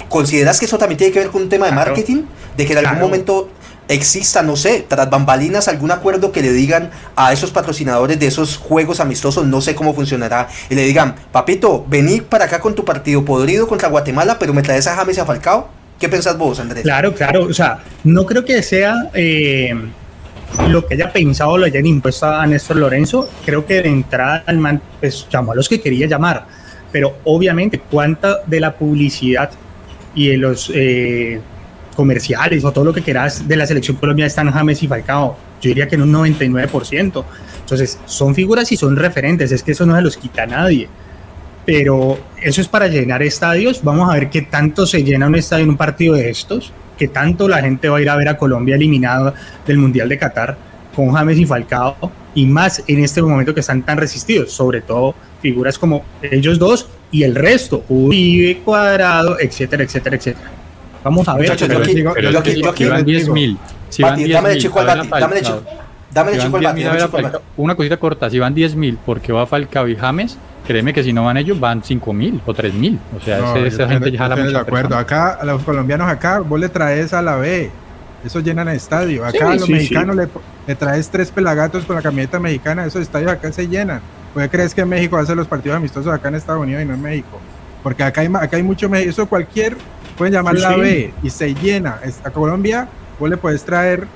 Speaker 1: ¿Consideras que eso también tiene que ver con un tema de marketing? De que en algún momento exista, no sé, tras bambalinas, algún acuerdo que le digan a esos patrocinadores de esos juegos amistosos, no sé cómo funcionará, y le digan, papito, vení para acá con tu partido podrido contra Guatemala, pero me traes a James y a Falcao. ¿Qué pensás vos, Andrés?
Speaker 3: Claro, claro, o sea, no creo que sea eh, lo que haya pensado lo hayan impuesto a Néstor Lorenzo, creo que de entrada man pues, llamó a los que quería llamar, pero obviamente cuánta de la publicidad y de los... Eh, comerciales o todo lo que quieras de la selección colombiana están James y Falcao. Yo diría que en un 99%. Entonces, son figuras y son referentes, es que eso no se los quita nadie. Pero eso es para llenar estadios. Vamos a ver qué tanto se llena un estadio en un partido de estos, qué tanto la gente va a ir a ver a Colombia eliminado del Mundial de Qatar con James y Falcao, y más en este momento que están tan resistidos, sobre todo figuras como ellos dos y el resto, Uribe, Cuadrado, etcétera, etcétera, etcétera. Vamos a ver. Muchachos, yo aquí,
Speaker 2: yo aquí, yo aquí, van 10 mil. Si van 10
Speaker 1: dame de chico al Bati, dame de chico. Dame de chico al Bati,
Speaker 2: Una cosita corta, si van 10 mil porque va Falcao y James, créeme que si no van ellos van 5 mil o 3 mil. O sea, no, esa, gente
Speaker 4: ya la de acuerdo. Acá, a los colombianos acá, vos le traes a la B. Eso llenan el estadio. Acá a los mexicanos Le, le, traes tres pelagatos con la camiseta mexicana. Esos estadios acá se llenan. ¿Por qué crees que México hace los partidos amistosos acá en Estados Unidos y no en México? Porque acá hay, acá hay mucho Eso cualquier pueden llamar la B y se llena. A Colombia vos le puedes traer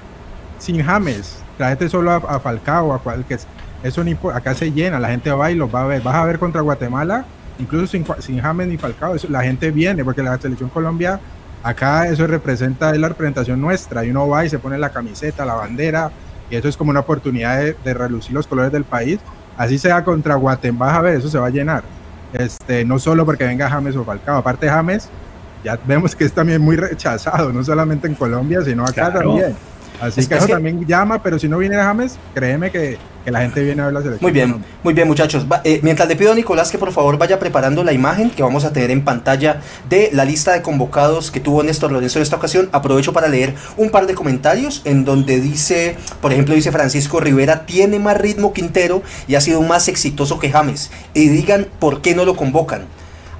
Speaker 4: sin James, tráete solo a, Falcao, a cual que eso ni acá se llena, la gente va y los va a ver. Vas a ver contra Guatemala, incluso sin, sin James ni Falcao, la gente viene porque la selección Colombia acá eso representa es la representación nuestra y uno va y se pone la camiseta, la bandera y eso es como una oportunidad de, de relucir los colores del país. Así sea contra Guatemala, vas a ver, eso se va a llenar. Este, no solo porque venga James o Falcao, aparte James ya vemos que es también muy rechazado, no solamente en Colombia, sino acá también. Así que eso también llama, pero si no viene James, créeme que, que, la gente viene a ver la selección.
Speaker 1: Muy bien, muy bien muchachos. Eh, mientras le pido a Nicolás que por favor vaya preparando la imagen que vamos a tener en pantalla de la lista de convocados que tuvo Néstor Lorenzo en esta ocasión, aprovecho para leer un par de comentarios en donde dice, por ejemplo, dice Francisco Rivera, tiene más ritmo Quintero y ha sido más exitoso que James. Y digan por qué no lo convocan.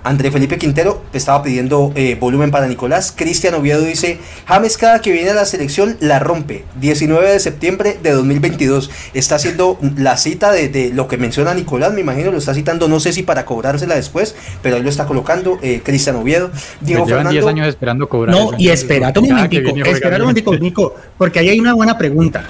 Speaker 1: André Felipe Quintero estaba pidiendo eh, volumen para Nicolás. Cristian Oviedo dice, James cada que viene a la selección la rompe. 19 de septiembre de 2022. Está haciendo la cita de, lo que menciona Nicolás, me imagino, lo está citando, no sé si para cobrársela después, pero ahí lo está colocando eh, Cristian Oviedo.
Speaker 2: Diego llevan 10 años esperando cobrar.
Speaker 3: No, y espera un momentico, espera un momentico, Nico, porque ahí hay una buena pregunta.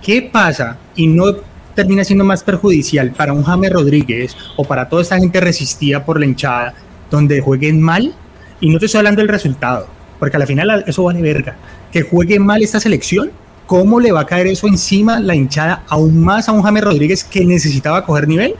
Speaker 3: ¿Qué pasa y no termina siendo más perjudicial para un James Rodríguez o para toda esta gente resistida por la hinchada donde jueguen mal, y no te estoy hablando del resultado, porque al final eso vale verga, que juegue mal esta selección ¿cómo le va a caer eso encima la hinchada aún más a un James Rodríguez que necesitaba coger nivel?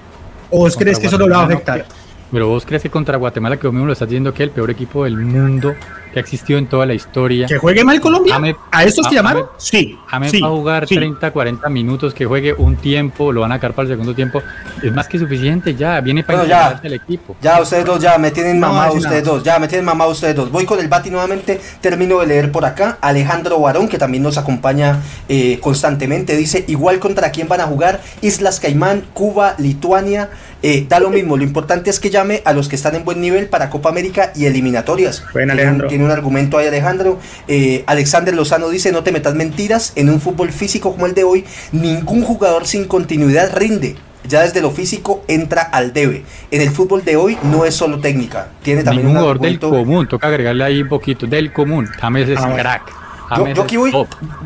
Speaker 3: ¿O vos crees que eso no lo va a afectar?
Speaker 2: Pero vos crees que contra Guatemala, que vos mismo lo estás diciendo que es el peor equipo del mundo que ha existido en toda la historia.
Speaker 3: ¿Que juegue mal Colombia? ¿A estos se llamaron?
Speaker 2: sí. James va a jugar 30, 40 minutos, que juegue un tiempo, lo van a sacar para el segundo tiempo. Es más que suficiente ya, viene para
Speaker 1: bueno, el equipo. Ya, ustedes dos, ya me tienen mamado ustedes dos, ya me tienen mamado ustedes dos. Voy con el Bati nuevamente, termino de leer por acá. Alejandro Barón, que también nos acompaña eh, constantemente, dice, igual contra quién van a jugar, Islas Caimán, Cuba, Lituania, eh, da lo mismo, lo importante es que llame a los que están en buen nivel para Copa América y eliminatorias.
Speaker 3: Bueno, Alejandro
Speaker 1: un argumento ahí Alejandro. Eh, Alexander Lozano dice, no te metas mentiras, en un fútbol físico como el de hoy, ningún jugador sin continuidad rinde. Ya desde lo físico entra al debe. En el fútbol de hoy no es solo técnica, tiene también
Speaker 2: un jugador del común, toca agregarle ahí un poquito, del común, James es ah, crack.
Speaker 1: Yo, aquí voy,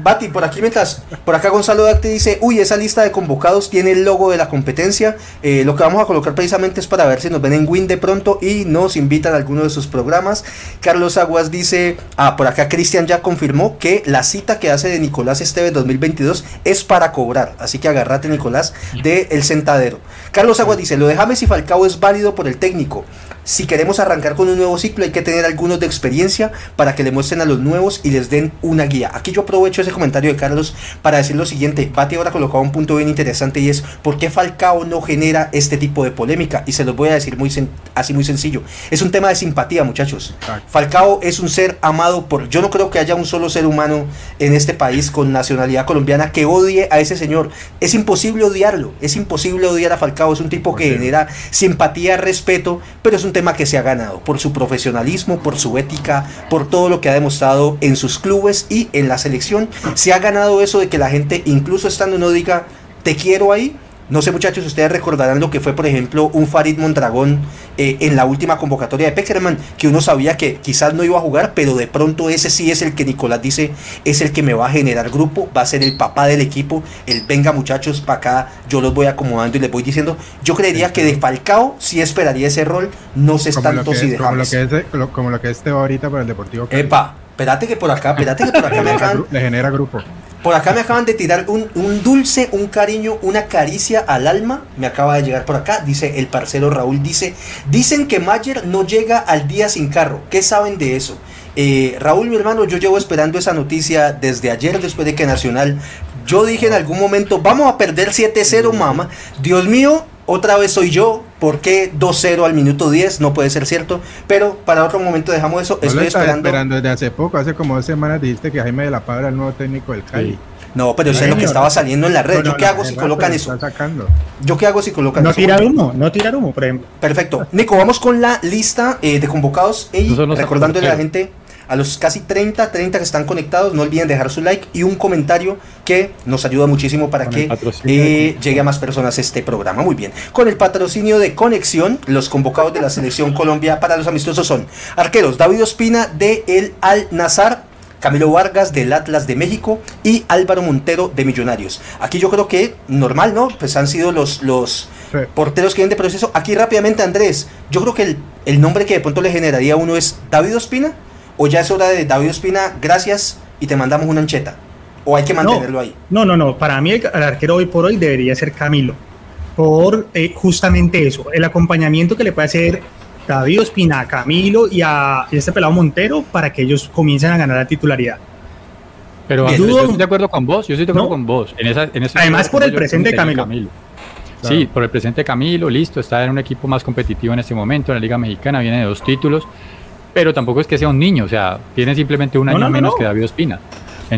Speaker 1: Bati, por aquí mientras, por acá Gonzalo Dacte dice, uy, esa lista de convocados tiene el logo de la competencia, eh, lo que vamos a colocar precisamente es para ver si nos ven en Win de pronto y nos invitan a alguno de sus programas. Carlos Aguas dice, ah, por acá Cristian ya confirmó que la cita que hace de Nicolás Esteves 2022 es para cobrar, así que agárrate Nicolás de El Sentadero. Carlos Aguas dice, lo de James y Falcao es válido por el técnico, si queremos arrancar con un nuevo ciclo hay que tener algunos de experiencia para que le muestren a los nuevos y les den una guía. Aquí yo aprovecho ese comentario de Carlos para decir lo siguiente. Bati ahora colocado un punto bien interesante y es ¿por qué Falcao no genera este tipo de polémica? Y se los voy a decir muy así muy sencillo. Es un tema de simpatía muchachos. Falcao es un ser amado por... Yo no creo que haya un solo ser humano en este país con nacionalidad colombiana que odie a ese señor. Es imposible odiarlo. Es imposible odiar a Falcao. Es un tipo que genera simpatía, respeto, pero es un tema que se ha ganado por su profesionalismo, por su ética, por todo lo que ha demostrado en sus clubes y en la selección. Se ha ganado eso de que la gente, incluso estando no diga, te quiero ahí, no sé muchachos, ustedes recordarán lo que fue, por ejemplo, un Farid Mondragón eh, en la última convocatoria de Peckerman, que uno sabía que quizás no iba a jugar, pero de pronto ese sí es el que Nicolás dice, es el que me va a generar grupo, va a ser el papá del equipo, el venga muchachos para acá, yo los voy acomodando y les voy diciendo, yo creería que de Falcao sí esperaría ese rol, no sé tanto si de
Speaker 4: como lo, que es, como lo que es ahorita para el Deportivo
Speaker 1: Epa, espérate que por acá, espérate que por acá me
Speaker 4: Le genera grupo.
Speaker 1: Por acá me acaban de tirar un, dulce, un cariño, una caricia al alma. Me acaba de llegar por acá. Dice el parcero Raúl. Dice, dicen que Mayer no llega al día sin carro. ¿Qué saben de eso? Eh, Raúl, mi hermano, yo llevo esperando esa noticia desde ayer, después de que Nacional. Yo dije en algún momento, vamos a perder 7-0, mamá. Dios mío, otra vez soy yo. ¿Por qué 2-0 al minuto 10? No puede ser cierto. Pero para otro momento dejamos eso.
Speaker 4: Estoy esperando. esperando desde hace poco, hace como dos semanas dijiste que Jaime de la Padre era el nuevo técnico del Cali.
Speaker 1: No, pero eso es lo que estaba saliendo en la red. ¿Yo qué hago si colocan eso? ¿Yo qué hago si colocan
Speaker 3: no eso? No tirar humo, no tirar humo, por ejemplo.
Speaker 1: Perfecto. Nico, vamos con la lista eh, de convocados y recordándole a la gente a los casi 30, 30 que están conectados, no olviden dejar su like y un comentario que nos ayuda muchísimo para que eh, llegue a más personas este programa. Muy bien. Con el patrocinio de Conexión, los convocados de la Selección Colombia para los amistosos son arqueros David Ospina de El Al Nazar, Camilo Vargas del Atlas de México y Álvaro Montero de Millonarios. Aquí yo creo que normal, ¿no? Pues han sido los, los porteros que vienen de proceso. Aquí rápidamente, Andrés, yo creo que el, el nombre que de pronto le generaría a uno es David Ospina o ya es hora de David Ospina, gracias y te mandamos una ancheta? ¿O hay que mantenerlo ahí?
Speaker 3: No, no, no. Para mí el, arquero hoy por hoy debería ser Camilo. Por eh, justamente eso, el acompañamiento que le puede hacer David Ospina a Camilo y a este pelado Montero para que ellos comiencen a ganar la titularidad.
Speaker 2: Pero yo estoy de acuerdo con vos, yo estoy de acuerdo con vos.
Speaker 3: Además por el presente de Camilo.
Speaker 2: Sí, por el presente Camilo, listo, está en un equipo más competitivo en este momento, en la Liga Mexicana, viene de dos títulos pero tampoco es que sea un niño, o sea, tiene simplemente un año menos que David Ospina.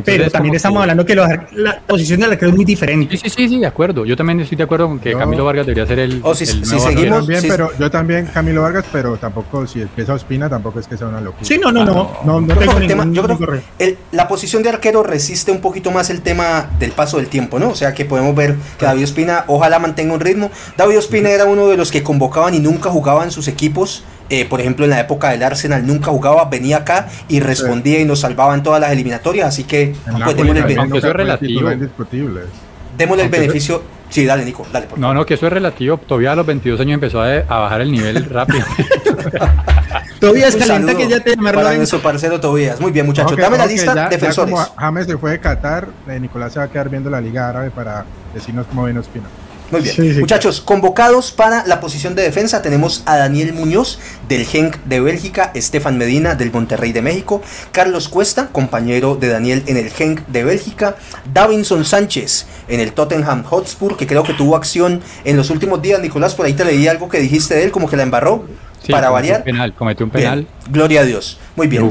Speaker 3: pero también estamos hablando que la posición del arquero es muy diferente.
Speaker 2: Sí, sí, sí, de acuerdo. Yo también estoy de acuerdo con que Camilo Vargas debería ser el.
Speaker 1: O si, seguimos.
Speaker 4: También, pero yo también Camilo Vargas, pero tampoco, si empieza Ospina, tampoco es que sea una locura.
Speaker 3: Sí, no, no, no. no, no,
Speaker 1: tengo tema, yo creo que la posición de arquero resiste un poquito más el tema del paso del tiempo, ¿no? O sea que podemos ver que David Ospina, ojalá mantenga un ritmo. David Ospina era uno de los que convocaban y nunca jugaban en sus equipos eh, por ejemplo, en la época del Arsenal nunca jugaba, venía acá y respondía y nos salvaba en todas las eliminatorias, así que
Speaker 2: pues, démosle el beneficio. relativo.
Speaker 1: Démosle el beneficio. Sí, dale, Nico, dale.
Speaker 2: no, no, que eso es relativo. Todavía a los 22 años empezó a, bajar el nivel rápido.
Speaker 3: Tobías calienta que ya te
Speaker 1: Para nuestro parcero Tobías. Muy bien, muchachos. Dame la lista defensores.
Speaker 4: Ya como James se fue de Qatar, eh, Nicolás se va a quedar viendo la Liga Árabe para decirnos cómo ven Ospina.
Speaker 1: Muy bien. Muchachos, convocados para la posición de defensa tenemos a Daniel Muñoz del Genk de Bélgica, Estefan Medina del Monterrey de México, Carlos Cuesta, compañero de Daniel en el Genk de Bélgica, Davinson Sánchez en el Tottenham Hotspur, que creo que tuvo acción en los últimos días. Nicolás, por ahí te leí algo que dijiste de él, como que la embarró. Para variar.
Speaker 2: penal, cometió un penal.
Speaker 1: gloria a Dios. Muy bien.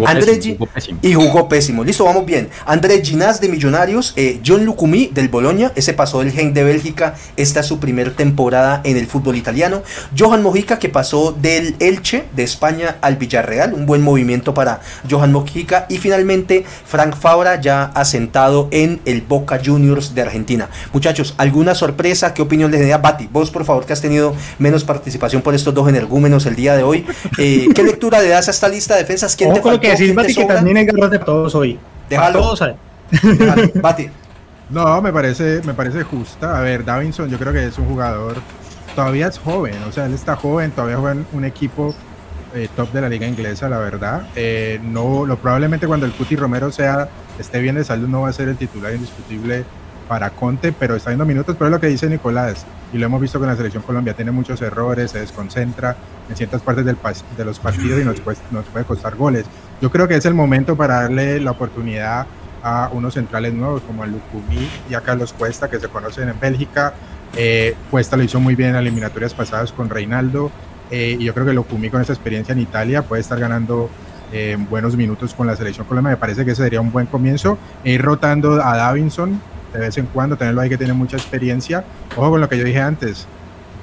Speaker 1: Y jugó, pésimo. Listo, vamos bien. Andrés Ginás de Millonarios, eh, John Lucumí del Boloña, ese pasó del Gen de Bélgica, esta es su primera temporada en el fútbol italiano. Johan Mojica que pasó del Elche de España al Villarreal, un buen movimiento para Johan Mojica. Y finalmente Frank Fabra ya asentado en el Boca Juniors de Argentina. Muchachos, ¿alguna sorpresa? ¿Qué opinión les da Bati? Vos por favor que has tenido menos participación por estos dos energúmenos el día de hoy. Eh, ¿Qué lectura le das a esta lista de defensas?
Speaker 3: ¿Quién Ojo lo que decís, Bati, que también hay garras de todos hoy.
Speaker 1: Déjalo. Todos
Speaker 4: Bati. No, me parece, me parece justa. A ver, Davinson yo creo que es un jugador, todavía es joven, o sea, él está joven, todavía juega en un equipo eh, top de la liga inglesa, la verdad. Eh, no, lo, probablemente cuando el Cuti Romero sea, esté bien de salud no va a ser el titular indiscutible para Conte, pero está viendo minutos, pero es lo que dice Nicolás, y lo hemos visto con la selección Colombia, tiene muchos errores, se desconcentra en ciertas partes del, de los partidos y nos puede, nos puede costar goles. Yo creo que es el momento para darle la oportunidad a unos centrales nuevos como a Lucumí y a Carlos Cuesta, que se conocen en Bélgica. Eh, Cuesta lo hizo muy bien en eliminatorias pasadas con Reinaldo, eh, y yo creo que Lucumí con esa experiencia en Italia puede estar ganando eh, buenos minutos con la selección Colombia. Me parece que ese sería un buen comienzo. E ir rotando a Davinson, de vez en cuando, tenerlo ahí que tiene mucha experiencia. Ojo con lo que yo dije antes,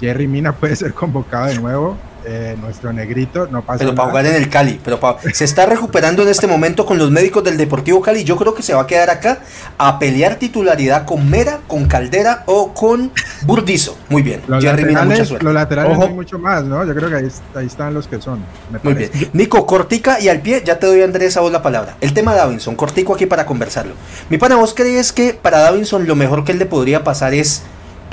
Speaker 4: Jerry Mina puede ser convocado de nuevo. Eh, nuestro negrito no pasa
Speaker 1: Pero para jugar en el Cali, pero se está recuperando en este momento con los médicos del Deportivo Cali. Yo creo que se va a quedar acá a pelear titularidad con Mera, con Caldera o con Burdizo. Muy bien.
Speaker 4: Los Jerry Mina, mucha suerte. Los laterales hay mucho más, ¿no? Yo creo que ahí, están los que son.
Speaker 1: Muy bien. Nico, cortica y al pie, ya te doy Andrés a vos la palabra. El tema de Davinson, cortico aquí para conversarlo. Mi pana, ¿vos crees que para Davinson lo mejor que él le podría pasar es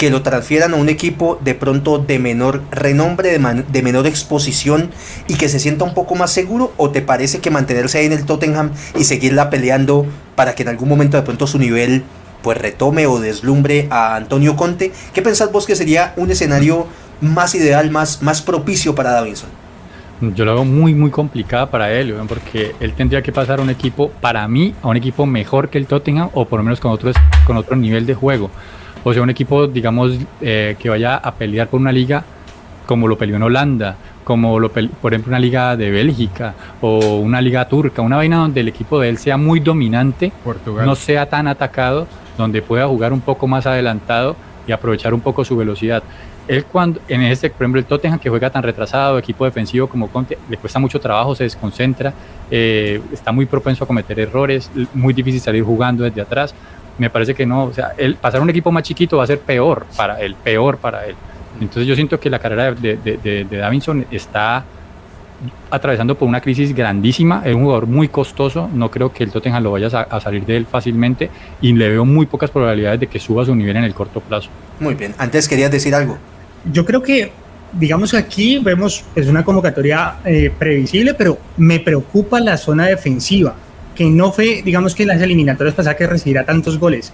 Speaker 1: que lo transfieran a un equipo de pronto de menor renombre, de, menor exposición y que se sienta un poco más seguro? ¿O te parece que mantenerse ahí en el Tottenham y seguirla peleando para que en algún momento de pronto su nivel pues retome o deslumbre a Antonio Conte? ¿Qué pensás vos que sería un escenario más ideal, más, más propicio para Davinson?
Speaker 2: Yo lo veo muy, muy complicada para él, porque él tendría que pasar a un equipo, para mí, a un equipo mejor que el Tottenham o por lo menos con otro, con otro nivel de juego o sea, un equipo, digamos, eh, que vaya a pelear por una liga como lo peleó en Holanda, como lo por ejemplo una liga de Bélgica o una liga turca, una vaina donde el equipo de él sea muy dominante, no sea tan atacado, donde pueda jugar un poco más adelantado y aprovechar un poco su velocidad. Él cuando, en este, por ejemplo, el Tottenham que juega tan retrasado, equipo defensivo como Conte, le cuesta mucho trabajo, se desconcentra, eh, está muy propenso a cometer errores, muy difícil salir jugando desde atrás me parece que no, o sea, el pasar a un equipo más chiquito va a ser peor para él, peor para él. Entonces yo siento que la carrera de, de, de, Davinson está atravesando por una crisis grandísima, es un jugador muy costoso, no creo que el Tottenham lo vaya a, salir de él fácilmente y le veo muy pocas probabilidades de que suba su nivel en el corto plazo.
Speaker 1: Muy bien, antes querías decir algo.
Speaker 3: Yo creo que, digamos que aquí vemos, es pues, una convocatoria eh, previsible, pero me preocupa la zona defensiva que no fue, digamos que en las eliminatorias pasadas que recibirá tantos goles,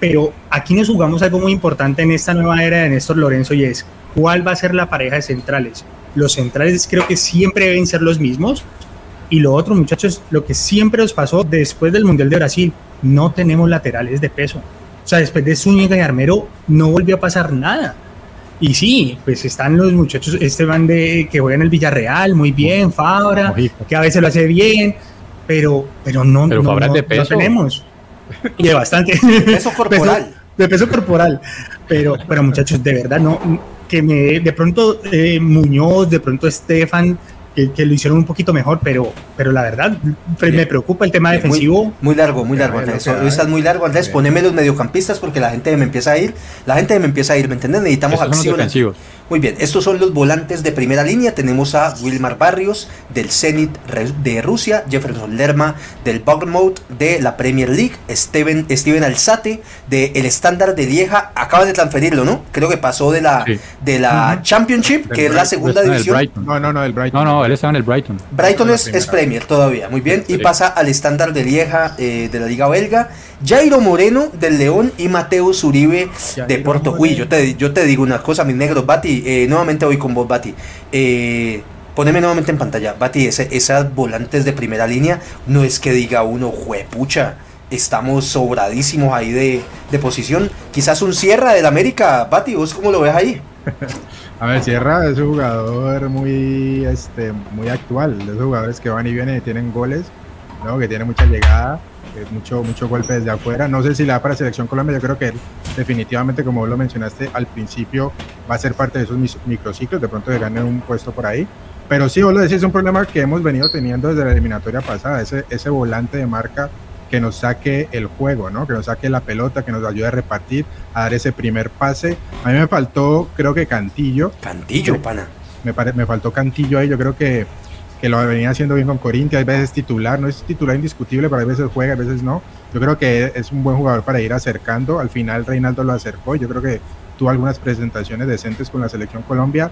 Speaker 3: pero aquí nos jugamos algo muy importante en esta nueva era de Néstor Lorenzo y es cuál va a ser la pareja de centrales. Los centrales creo que siempre deben ser los mismos. Y lo otro, muchachos, lo que siempre nos pasó después del Mundial de Brasil, no tenemos laterales de peso. O sea, después de Zúñiga y Armero no volvió a pasar nada. Y sí, pues están los muchachos, este van de que juegan el Villarreal, muy bien, Fabra, que a veces lo hace bien, pero, pero no,
Speaker 2: pero
Speaker 3: no,
Speaker 2: de peso.
Speaker 3: tenemos. Y de bastante.
Speaker 1: Peso corporal.
Speaker 3: de peso corporal. Pero, pero muchachos, de verdad, no, que me, de pronto eh, Muñoz, de pronto Estefan, que, lo hicieron un poquito mejor, pero, pero la verdad me preocupa el tema defensivo.
Speaker 1: Muy, largo, muy largo, Andrés. Hoy estás muy largo, Andrés. Poneme los mediocampistas porque la gente me empieza a ir. La gente me empieza a ir, ¿me entiendes? Necesitamos acción. Muy bien, estos son los volantes de primera línea. Tenemos a Wilmar Barrios del Zenit de Rusia, Jefferson Lerma del Bournemouth de la Premier League, Steven, Steven Alzate del el Standard de Lieja. Acaba de transferirlo, ¿no? Creo que pasó de la, de la Championship, que es la segunda división.
Speaker 2: No, no, no, el Brighton. No, no, él estaba en el Brighton.
Speaker 1: Brighton es, es Premier todavía, muy bien. Y pasa al Standard de Lieja eh, de la Liga Belga. Jairo Moreno del León y Mateo Zuribe de Porto. Uy, yo te, yo te digo una cosa, mis negros, Bati, eh, nuevamente voy con vos, Bati. Eh, poneme nuevamente en pantalla, Bati, esas volantes de primera línea, no es que diga uno, juepucha, estamos sobradísimos ahí de, de posición. Quizás un Sierra del América, Bati, ¿vos cómo lo ves ahí?
Speaker 4: A ver, Sierra es un jugador muy, este, muy actual, de esos jugadores que van y vienen y tienen goles, ¿no? que tiene mucha llegada mucho, mucho golpe desde afuera. No sé si la da para Selección Colombia, yo creo que definitivamente, como vos lo mencionaste al principio, va a ser parte de esos microciclos, de pronto de ganar un puesto por ahí. Pero sí, vos lo decís, es un problema que hemos venido teniendo desde la eliminatoria pasada, ese, ese volante de marca que nos saque el juego, ¿no? que nos saque la pelota, que nos ayude a repartir, a dar ese primer pase. A mí me faltó, creo que Cantillo.
Speaker 1: Cantillo, pana.
Speaker 4: Me, me faltó Cantillo ahí, yo creo que que lo venía haciendo bien con Corintia, hay veces titular, no es titular indiscutible, pero hay veces juega, a veces no. Yo creo que es un buen jugador para ir acercando. Al final Reinaldo lo acercó, yo creo que tuvo algunas presentaciones decentes con la selección Colombia.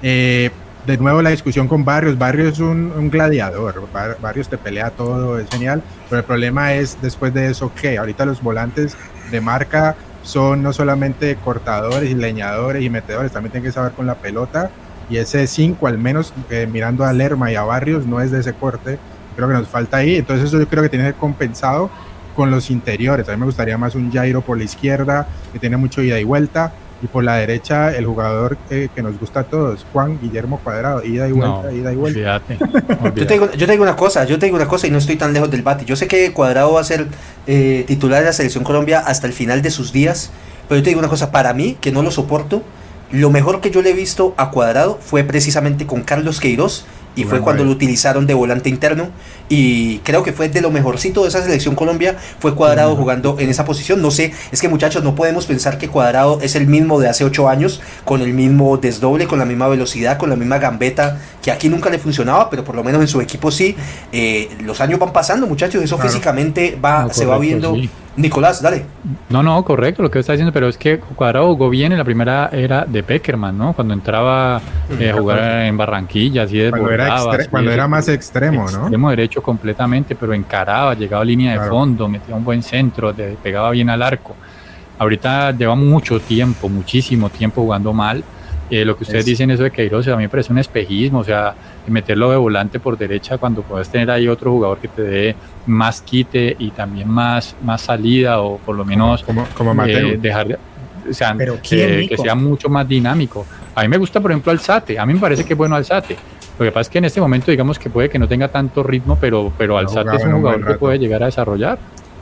Speaker 4: Eh, de nuevo la discusión con Barrios. Barrios es un, gladiador. Barrios te pelea todo, es genial. Pero el problema es después de eso que ahorita los volantes de marca son no solamente cortadores y leñadores y metedores, también tienen que saber con la pelota y ese 5 al menos eh, mirando a Lerma y a Barrios no es de ese corte, creo que nos falta ahí, entonces eso yo creo que tiene que ser compensado con los interiores, a mí me gustaría más un Jairo por la izquierda que tiene mucho ida y vuelta. Y por la derecha el jugador eh, que nos gusta a todos, Juan Guillermo Cuadrado, ida y vuelta, ida y vuelta.
Speaker 1: Yo, te digo, yo te una cosa, yo te digo una cosa y no estoy tan lejos del bate, yo sé que Cuadrado va a ser eh, titular de la selección Colombia hasta el final de sus días, pero yo te digo una cosa, para mí, que no lo soporto, lo mejor que yo le he visto a Cuadrado fue precisamente con Carlos Queiroz y fue cuando lo utilizaron de volante interno y creo que fue de lo mejorcito de esa selección Colombia fue Cuadrado jugando en esa posición. No sé es que muchachos no podemos pensar que Cuadrado es el mismo de hace ocho años con el mismo desdoble con la misma velocidad con la misma gambeta que aquí nunca le funcionaba pero por lo menos en su equipo sí. Eh, los años van pasando muchachos eso físicamente va se va viendo Nicolás, dale.
Speaker 2: No, no, correcto lo que está diciendo, pero es que Cuadrado jugó bien en la primera era de Peckerman, ¿no? Cuando entraba eh, a jugar en Barranquilla, así de
Speaker 4: Cuando, era, cuando era más extremo, ¿no?
Speaker 2: Extremo derecho completamente, pero encaraba, llegaba a línea de fondo, metía un buen centro, pegaba bien al arco. Ahorita lleva mucho tiempo, muchísimo tiempo jugando mal. Eh, lo que ustedes dicen eso de Queiroz a mí me parece un espejismo, o sea, meterlo de volante por derecha cuando puedes tener ahí otro jugador que te dé más quite y también más, más salida o por lo menos
Speaker 4: como, como,
Speaker 2: eh, dejar o sea, que, sea mucho más dinámico. A mí me gusta, por ejemplo, Alzate. A mí me parece que es bueno Alzate. Lo que pasa es que en este momento, digamos que puede que no tenga tanto ritmo, pero, pero Alzate es un jugador que puede llegar a desarrollar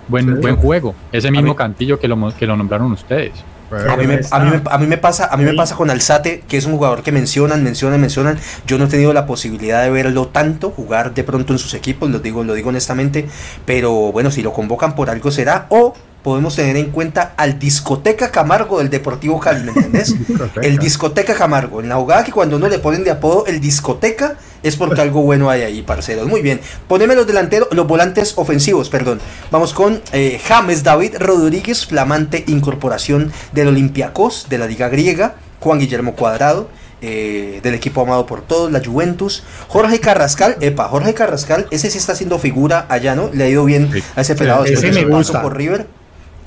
Speaker 2: buen, buen juego. Ese mismo cantillo que lo, que lo nombraron ustedes.
Speaker 1: A mí, me, a, mí me, pasa, a mí me pasa con Alzate, que es un jugador que mencionan, mencionan, mencionan. Yo no he tenido la posibilidad de verlo tanto jugar de pronto en sus equipos, lo digo, lo digo honestamente. Pero bueno, si lo convocan por algo será. O podemos tener en cuenta al Discoteca Camargo del Deportivo Cali, ¿me entendés? el Discoteca Camargo. En la jugada que cuando uno le ponen de apodo el Discoteca es porque algo bueno hay ahí, parceros. Muy bien. Poneme los delanteros, los volantes ofensivos, perdón. Vamos con eh, James David Rodríguez, flamante incorporación del Olympiacos de la Liga Griega. Juan Guillermo Cuadrado. Eh, del equipo amado por todos, la Juventus. Jorge Carrascal, epa, Jorge Carrascal, ese sí está haciendo figura allá, ¿no? Le ha ido bien a ese pelado
Speaker 3: ese me gusta.
Speaker 1: por River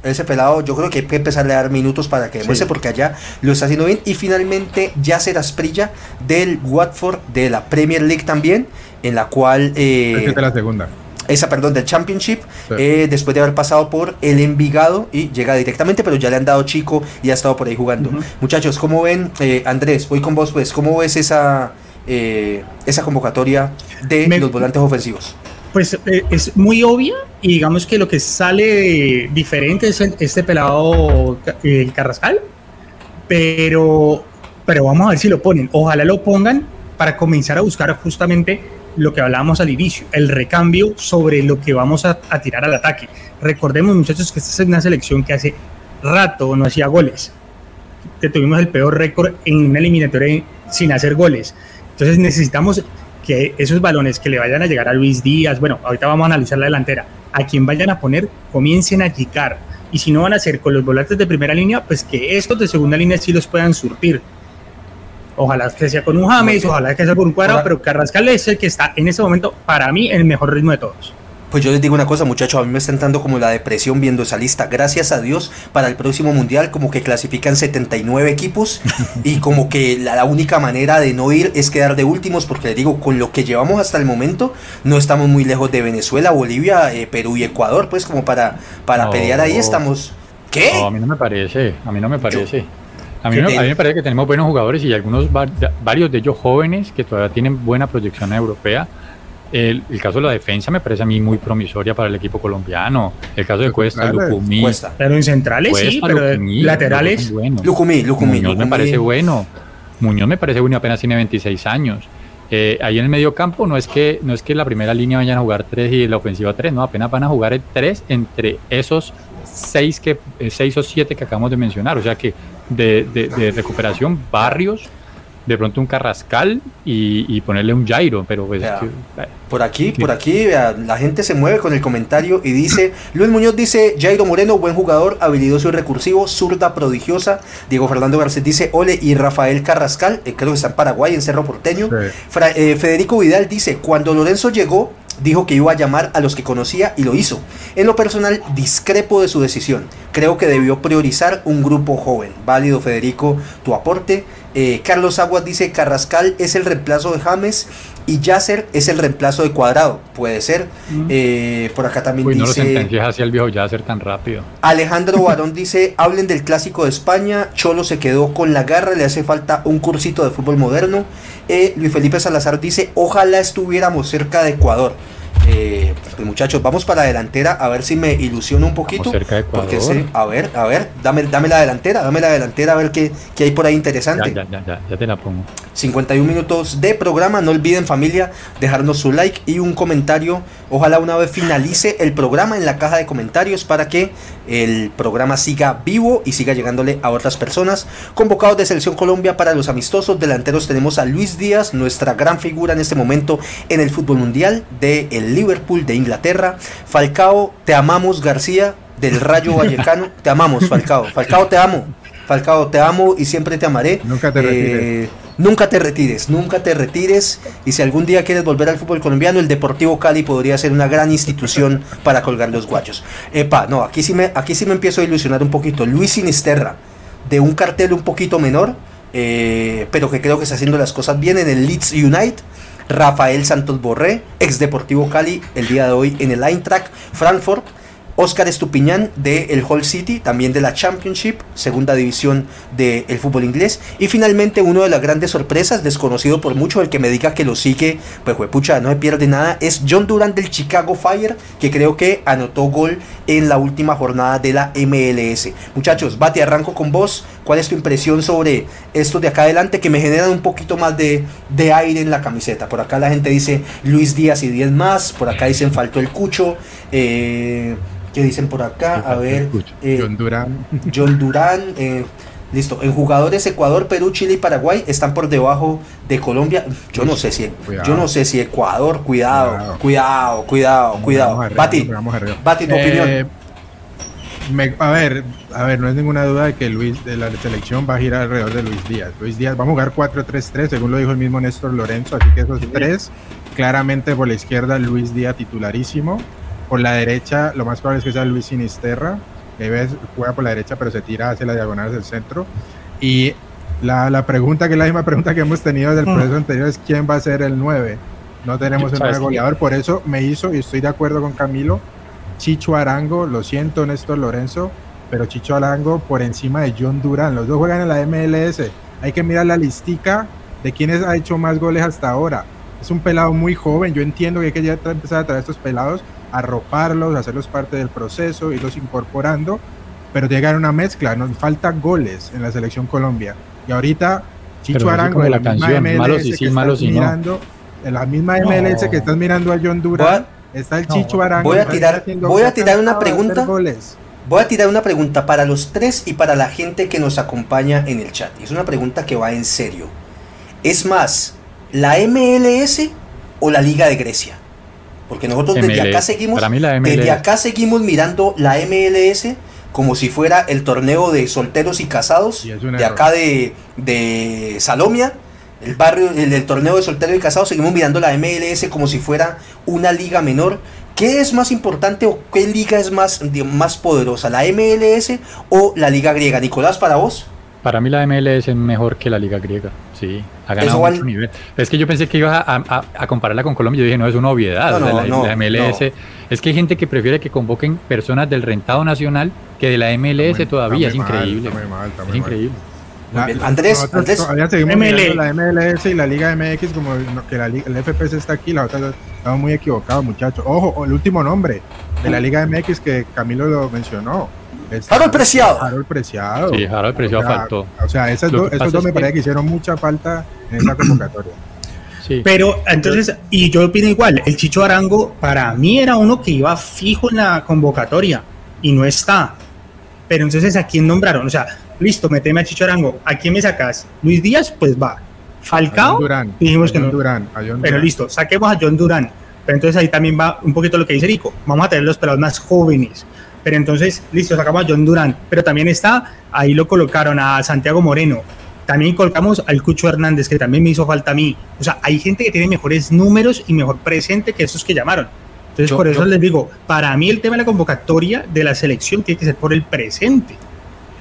Speaker 1: ese pelado yo creo que hay que empezarle a dar minutos para que demuestre porque allá lo está haciendo bien. Y finalmente Yacer Asprilla del Watford de la Premier League también en la cual
Speaker 4: eh, la segunda.
Speaker 1: esa perdón del Championship eh, después de haber pasado por el Envigado y llega directamente pero ya le han dado chico y ha estado por ahí jugando. Muchachos cómo ven eh, Andrés voy con vos pues cómo ves esa eh, esa convocatoria de los volantes ofensivos
Speaker 3: pues eh, es muy obvia y digamos que lo que sale diferente es este pelado el Carrascal, pero, pero vamos a ver si lo ponen. Ojalá lo pongan para comenzar a buscar justamente lo que hablábamos al inicio, el recambio sobre lo que vamos a, tirar al ataque. Recordemos muchachos que esta es una selección que hace rato no hacía goles. que tuvimos el peor récord en una eliminatoria sin hacer goles. Entonces necesitamos que esos balones que le vayan a llegar a Luis Díaz, bueno, ahorita vamos a analizar la delantera, a quien vayan a poner, comiencen a llegar. Y si no van a hacer con los volantes de primera línea, pues que estos de segunda línea sí los puedan surtir. Ojalá que sea con un James, ojalá que sea con un cuadrado, pero Carrascal es el que está en ese momento, para mí, en el mejor ritmo de todos.
Speaker 1: Pues yo les digo una cosa, muchachos, a mí me está entrando como la depresión viendo esa lista. Gracias a Dios, para el próximo mundial, como que clasifican 79 equipos y como que la, única manera de no ir es quedar de últimos, porque les digo, con lo que llevamos hasta el momento, no estamos muy lejos de Venezuela, Bolivia, eh, Perú y Ecuador, pues como para, para pelear ahí estamos. ¿Qué?
Speaker 2: No, a mí no me parece, a mí no me parece. a, mí a mí me parece que tenemos buenos jugadores y algunos varios de ellos jóvenes que todavía tienen buena proyección europea el, caso de la defensa me parece a mí muy promisoria para el equipo colombiano. El caso de Cuesta, Lucumí.
Speaker 3: Pero en centrales sí, pero laterales.
Speaker 1: Lucumí, Lucumí.
Speaker 2: Muñoz me parece bueno. Muñoz me parece bueno, apenas tiene 26 años. Eh, ahí en el medio campo no es que no es que la primera línea vayan a jugar tres y la ofensiva tres, no, apenas van a jugar tres entre esos seis que eh, seis o siete que acabamos de mencionar, o sea que de, de, de recuperación Barrios, de pronto un Carrascal y, ponerle un Jairo, pero pues,
Speaker 1: por aquí, por aquí, la gente se mueve con el comentario y dice, Luis Muñoz dice, Jairo Moreno, buen jugador, habilidoso y recursivo, zurda prodigiosa, Diego Fernando Garcés dice, Ole y Rafael Carrascal, eh, creo que está en Paraguay, en Cerro Porteño, eh, Federico Vidal dice, cuando Lorenzo llegó, dijo que iba a llamar a los que conocía y lo hizo. En lo personal, discrepo de su decisión. Creo que debió priorizar un grupo joven. Válido, Federico, tu aporte. Eh, Carlos Aguas dice Carrascal es el reemplazo de James y Yasser es el reemplazo de Cuadrado. Puede ser. Eh, por acá también
Speaker 2: Uy, dice. No lo hacia el viejo Yasser tan rápido.
Speaker 1: Alejandro Barón dice: hablen del clásico de España. Cholo se quedó con la garra, le hace falta un cursito de fútbol moderno. Eh, Luis Felipe Salazar dice: ojalá estuviéramos cerca de Ecuador. Eh, pues muchachos, vamos para la delantera a ver si me ilusiona un poquito.
Speaker 2: cerca de porque
Speaker 1: a ver, a ver, dame, dame la delantera, dame la delantera a ver qué, qué hay por ahí interesante.
Speaker 2: Ya, ya, ya, ya te la pongo.
Speaker 1: 51 minutos de programa, no olviden familia dejarnos su like y un comentario. Ojalá una vez finalice el programa en la caja de comentarios para que el programa siga vivo y siga llegándole a otras personas. Convocados de Selección Colombia para los amistosos delanteros tenemos a Luis Díaz, nuestra gran figura en este momento en el fútbol mundial de el Liverpool de Inglaterra. Falcao, te amamos García del Rayo Vallecano, te amamos Falcao. Falcao te amo. Falcao, te amo y siempre te amaré.
Speaker 4: Nunca te retires. Eh,
Speaker 1: nunca te retires, nunca te retires. Y si algún día quieres volver al fútbol colombiano, el Deportivo Cali podría ser una gran institución para colgar los guachos. Epa, no, aquí sí me, aquí sí me empiezo a ilusionar un poquito. Luis Sinisterra, de un cartel un poquito menor, eh, pero que creo que está haciendo las cosas bien en el Leeds United. Rafael Santos Borré, ex Deportivo Cali, el día de hoy en el Eintracht Frankfurt. Oscar Estupiñán de el Hull City, también de la Championship, segunda división del fútbol inglés. Y finalmente uno de las grandes sorpresas, desconocido por mucho, el que me diga que lo sigue, pues pucha, no se pierde nada, es John Durant del Chicago Fire, que creo que anotó gol en la última jornada de la MLS. Muchachos, Bate, arranco con vos. ¿Cuál es tu impresión sobre estos de acá adelante que me generan un poquito más de, de aire en la camiseta? Por acá la gente dice Luis Díaz y 10 más, por acá dicen faltó el Cucho. Eh, ¿Qué dicen por acá? A ver.
Speaker 4: Eh, John Durán.
Speaker 1: John Durán. Eh, listo. En jugadores Ecuador, Perú, Chile y Paraguay están por debajo de Colombia. Yo no sé si yo no sé si Ecuador, cuidado, cuidado, cuidado, cuidado. Bati, Bati, tu opinión. Eh,
Speaker 4: a ver, a ver, no es ninguna duda de que Luis de la selección va a girar alrededor de Luis Díaz. Luis Díaz va a jugar 4-3-3, según lo dijo el mismo Néstor Lorenzo, así que esos tres, claramente por la izquierda Luis Díaz titularísimo, por la derecha, lo más probable es que sea Luis Sinisterra, que juega por la derecha, pero se tira hacia la diagonal del centro. Y la, la, pregunta, que es la misma pregunta que hemos tenido desde el mm. proceso anterior, es quién va a ser el 9. No tenemos un 9 goleador, por eso me hizo, y estoy de acuerdo con Camilo, Chicho Arango, lo siento Néstor Lorenzo, pero Chicho Arango por encima de John Durán. Los dos juegan en la MLS. Hay que mirar la listica de quiénes ha hecho más goles hasta ahora. Es un pelado muy joven. Yo entiendo que hay que ya empezar a traer estos pelados arroparlos, hacerlos parte del proceso, irlos incorporando, pero tiene que haber una mezcla, nos faltan goles en la selección Colombia. Y ahorita Chicho Arango de la, misma MLS que estás mirando, en la misma MLS que estás mirando a John Durán, está el Chicho Arango.
Speaker 1: Voy a tirar, voy a tirar una pregunta. Voy a tirar una pregunta para los tres y para la gente que nos acompaña en el chat. Es una pregunta que va en serio. ¿Es más la MLS o la Liga de Grecia? Porque nosotros desde acá seguimos desde acá seguimos mirando la MLS como si fuera el torneo de solteros y casados de acá de, de Salomia el barrio, el, torneo de solteros y casados, seguimos mirando la MLS como si fuera una liga menor. ¿Qué es más importante o qué liga es más, más poderosa, la MLS o la liga griega? Nicolás, para vos.
Speaker 2: Para mí la MLS es mejor que la liga griega, sí, ha ganado mucho nivel. Es que yo pensé que ibas a, compararla con Colombia, yo dije, no, es una obviedad, la, MLS, es que hay gente que prefiere que convoquen personas del rentado nacional que de la MLS todavía, es increíble, es increíble.
Speaker 1: Andrés, Andrés.
Speaker 4: Todavía seguimos la MLS y la Liga MX como que la, el FPS está aquí, la otra estamos muy equivocados, muchachos. Ojo, el último nombre de la Liga MX que Camilo lo mencionó.
Speaker 1: Harold Preciado.
Speaker 4: Harold Preciado.
Speaker 2: Sí, Harold Preciado faltó.
Speaker 4: O sea, esos dos me parece que hicieron mucha falta en esa convocatoria.
Speaker 3: Sí. Pero entonces, y yo opino igual, el Chicho Arango para mí era uno que iba fijo en la convocatoria y no está. Pero entonces, ¿a quién nombraron? O sea, listo, meteme a Chicharango, ¿a quién me sacas? Luis Díaz, pues va. Falcao,
Speaker 4: Durán,
Speaker 3: dijimos que no. Durán, Pero listo, saquemos a John Durán. Pero entonces ahí también va un poquito lo que dice Rico. Vamos a tener los pelados más jóvenes. Pero entonces, listo, sacamos a John Durán. Pero también está, ahí lo colocaron a Santiago Moreno. También colocamos al Cucho Hernández, que también me hizo falta a mí. O sea, hay gente que tiene mejores números y mejor presente que esos que llamaron. Entonces, por eso les digo, para mí el tema de la convocatoria de la selección tiene que ser por el presente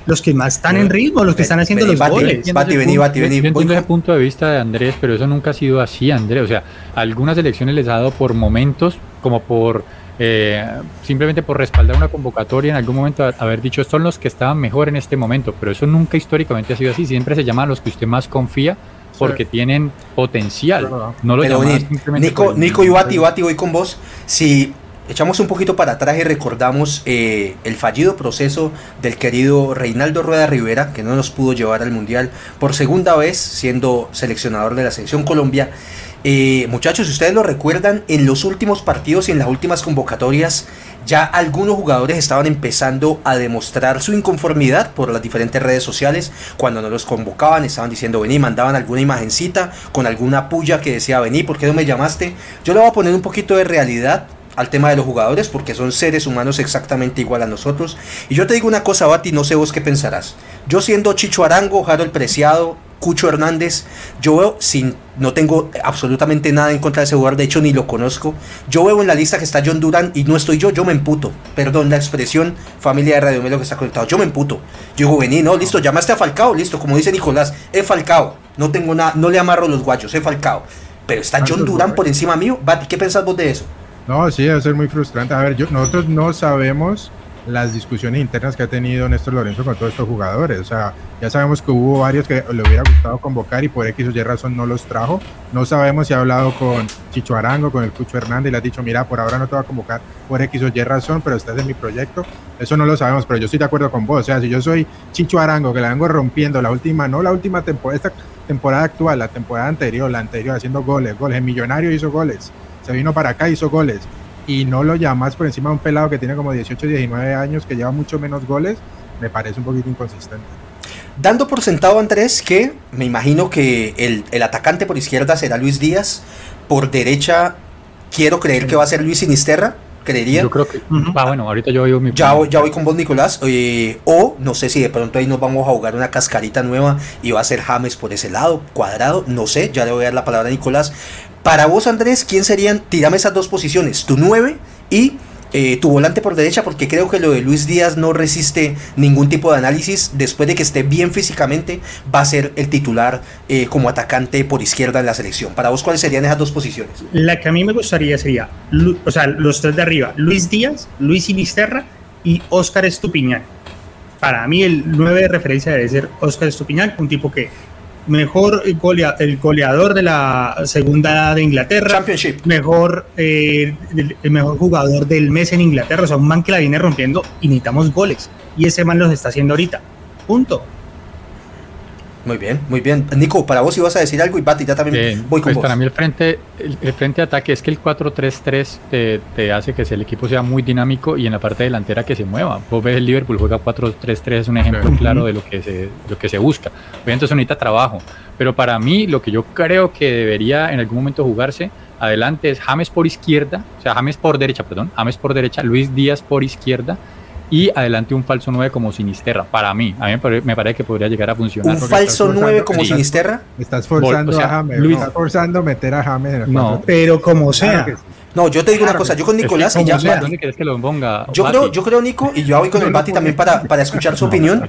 Speaker 3: los que más están en ritmo, los que están haciendo los goles.
Speaker 2: Bati, vení, Bati, vení. Yo entiendo ese punto de vista de Andrés, pero eso nunca ha sido así, Andrés. O sea, algunas elecciones les ha dado por momentos, como por eh, simplemente por respaldar una convocatoria, en algún momento haber dicho, estos son los que estaban mejor en este momento, pero eso nunca históricamente ha sido así. Siempre se llama a los que usted más confía porque tienen potencial. No lo
Speaker 1: pero, Nico, Nico y Bati, Bati, voy con vos. Si echamos un poquito para atrás y recordamos eh, el fallido proceso del querido Reinaldo Rueda Rivera, que no nos pudo llevar al Mundial por segunda vez siendo seleccionador de la selección Colombia. Eh, muchachos, si ustedes lo recuerdan, en los últimos partidos y en las últimas convocatorias, ya algunos jugadores estaban empezando a demostrar su inconformidad por las diferentes redes sociales. Cuando no los convocaban, estaban diciendo vení, mandaban alguna imagencita con alguna puya que decía vení, ¿por qué no me llamaste? Yo le voy a poner un poquito de realidad al tema de los jugadores porque son seres humanos exactamente igual a nosotros. Y yo te digo una cosa, Bati, no sé vos qué pensarás. Yo siendo Chicho Arango, el Preciado, Cucho Hernández, yo veo, sin, no tengo absolutamente nada en contra de ese jugador, de hecho ni lo conozco. Yo veo en la lista que está John Duran y no estoy yo, yo me emputo. Perdón la expresión, familia de Radio Melo que está conectado, yo me emputo. Yo digo, vení, no, listo, llamaste a Falcao, listo, como dice Nicolás, es Falcao, no tengo nada, no le amarro los guachos, es Falcao. Pero está John Duran por encima mío, Bati, ¿qué pensás vos de eso?
Speaker 4: No, sí, debe ser muy frustrante. A ver, yo, nosotros no sabemos las discusiones internas que ha tenido Néstor Lorenzo con todos estos jugadores. O sea, ya sabemos que hubo varios que le hubiera gustado convocar y por X o Y razón no los trajo. No sabemos si ha hablado con Chicho Arango, con el Cucho Hernández y le ha dicho, mira, por ahora no te voy a convocar por X o Y razón, pero estás en mi proyecto. Eso no lo sabemos, pero yo estoy de acuerdo con vos. O sea, si yo soy Chicho Arango, que la vengo rompiendo la última, no la última temporada, esta temporada actual, la temporada anterior, la anterior, haciendo goles, goles. El millonario hizo goles se vino para acá, hizo goles, y no lo llamas por encima de un pelado que tiene como 18, 19 años, que lleva mucho menos goles, me parece un poquito inconsistente.
Speaker 1: Dando por sentado, Andrés, que me imagino que el, el atacante por izquierda será Luis Díaz, por derecha quiero creer que va a ser Luis Sinisterra, creería.
Speaker 2: Yo creo que. Ah, bueno, ahorita yo
Speaker 1: voy mi. Ya, ya voy con vos, Nicolás. Eh, o no sé si de pronto ahí nos vamos a jugar una cascarita nueva y va a ser James por ese lado, cuadrado. No sé, ya le voy a dar la palabra a Nicolás. Para vos, Andrés, ¿quién serían? Tírame esas dos posiciones, tu 9 y eh, tu volante por derecha, porque creo que lo de Luis Díaz no resiste ningún tipo de análisis. Después de que esté bien físicamente, va a ser el titular eh, como atacante por izquierda en la selección. Para vos, ¿cuáles serían esas dos posiciones?
Speaker 3: La que a mí me gustaría sería, o sea, los tres de arriba, Luis Díaz, Luis Sinisterra y Óscar Estupiñán. Para mí el 9 de referencia debe ser Óscar Estupiñán, un tipo que mejor el goleador de la segunda de Inglaterra, mejor eh, el, mejor jugador del mes en Inglaterra, o sea, un man que la viene rompiendo y necesitamos goles. Y ese man los está haciendo ahorita. Punto.
Speaker 1: Muy bien, muy bien. Nico, para vos ibas a decir algo y Bati, ya también voy con
Speaker 2: pues Para mí el frente, el, frente de ataque es que el 4-3-3 te, te, hace que el equipo sea muy dinámico y en la parte delantera que se mueva. Vos ves el Liverpool juega 4-3-3, es un ejemplo claro de lo que se, lo que se busca. Obviamente eso necesita trabajo, pero para mí lo que yo creo que debería en algún momento jugarse adelante es James por izquierda, o sea, James por derecha, perdón, James por derecha, Luis Díaz por izquierda y adelante un falso 9 como Sinisterra. Para mí, a mí me parece que podría llegar a funcionar.
Speaker 1: ¿Un falso 9 como Sinisterra?
Speaker 4: Estás forzando a James, estás forzando a meter a James en el
Speaker 3: No, pero como sea.
Speaker 1: No, yo te digo una cosa, yo con Nicolás y ya.
Speaker 2: ¿Dónde quieres que lo ponga?
Speaker 1: Yo creo, yo creo, Nico, y yo voy con el Bati también para, para escuchar su opinión.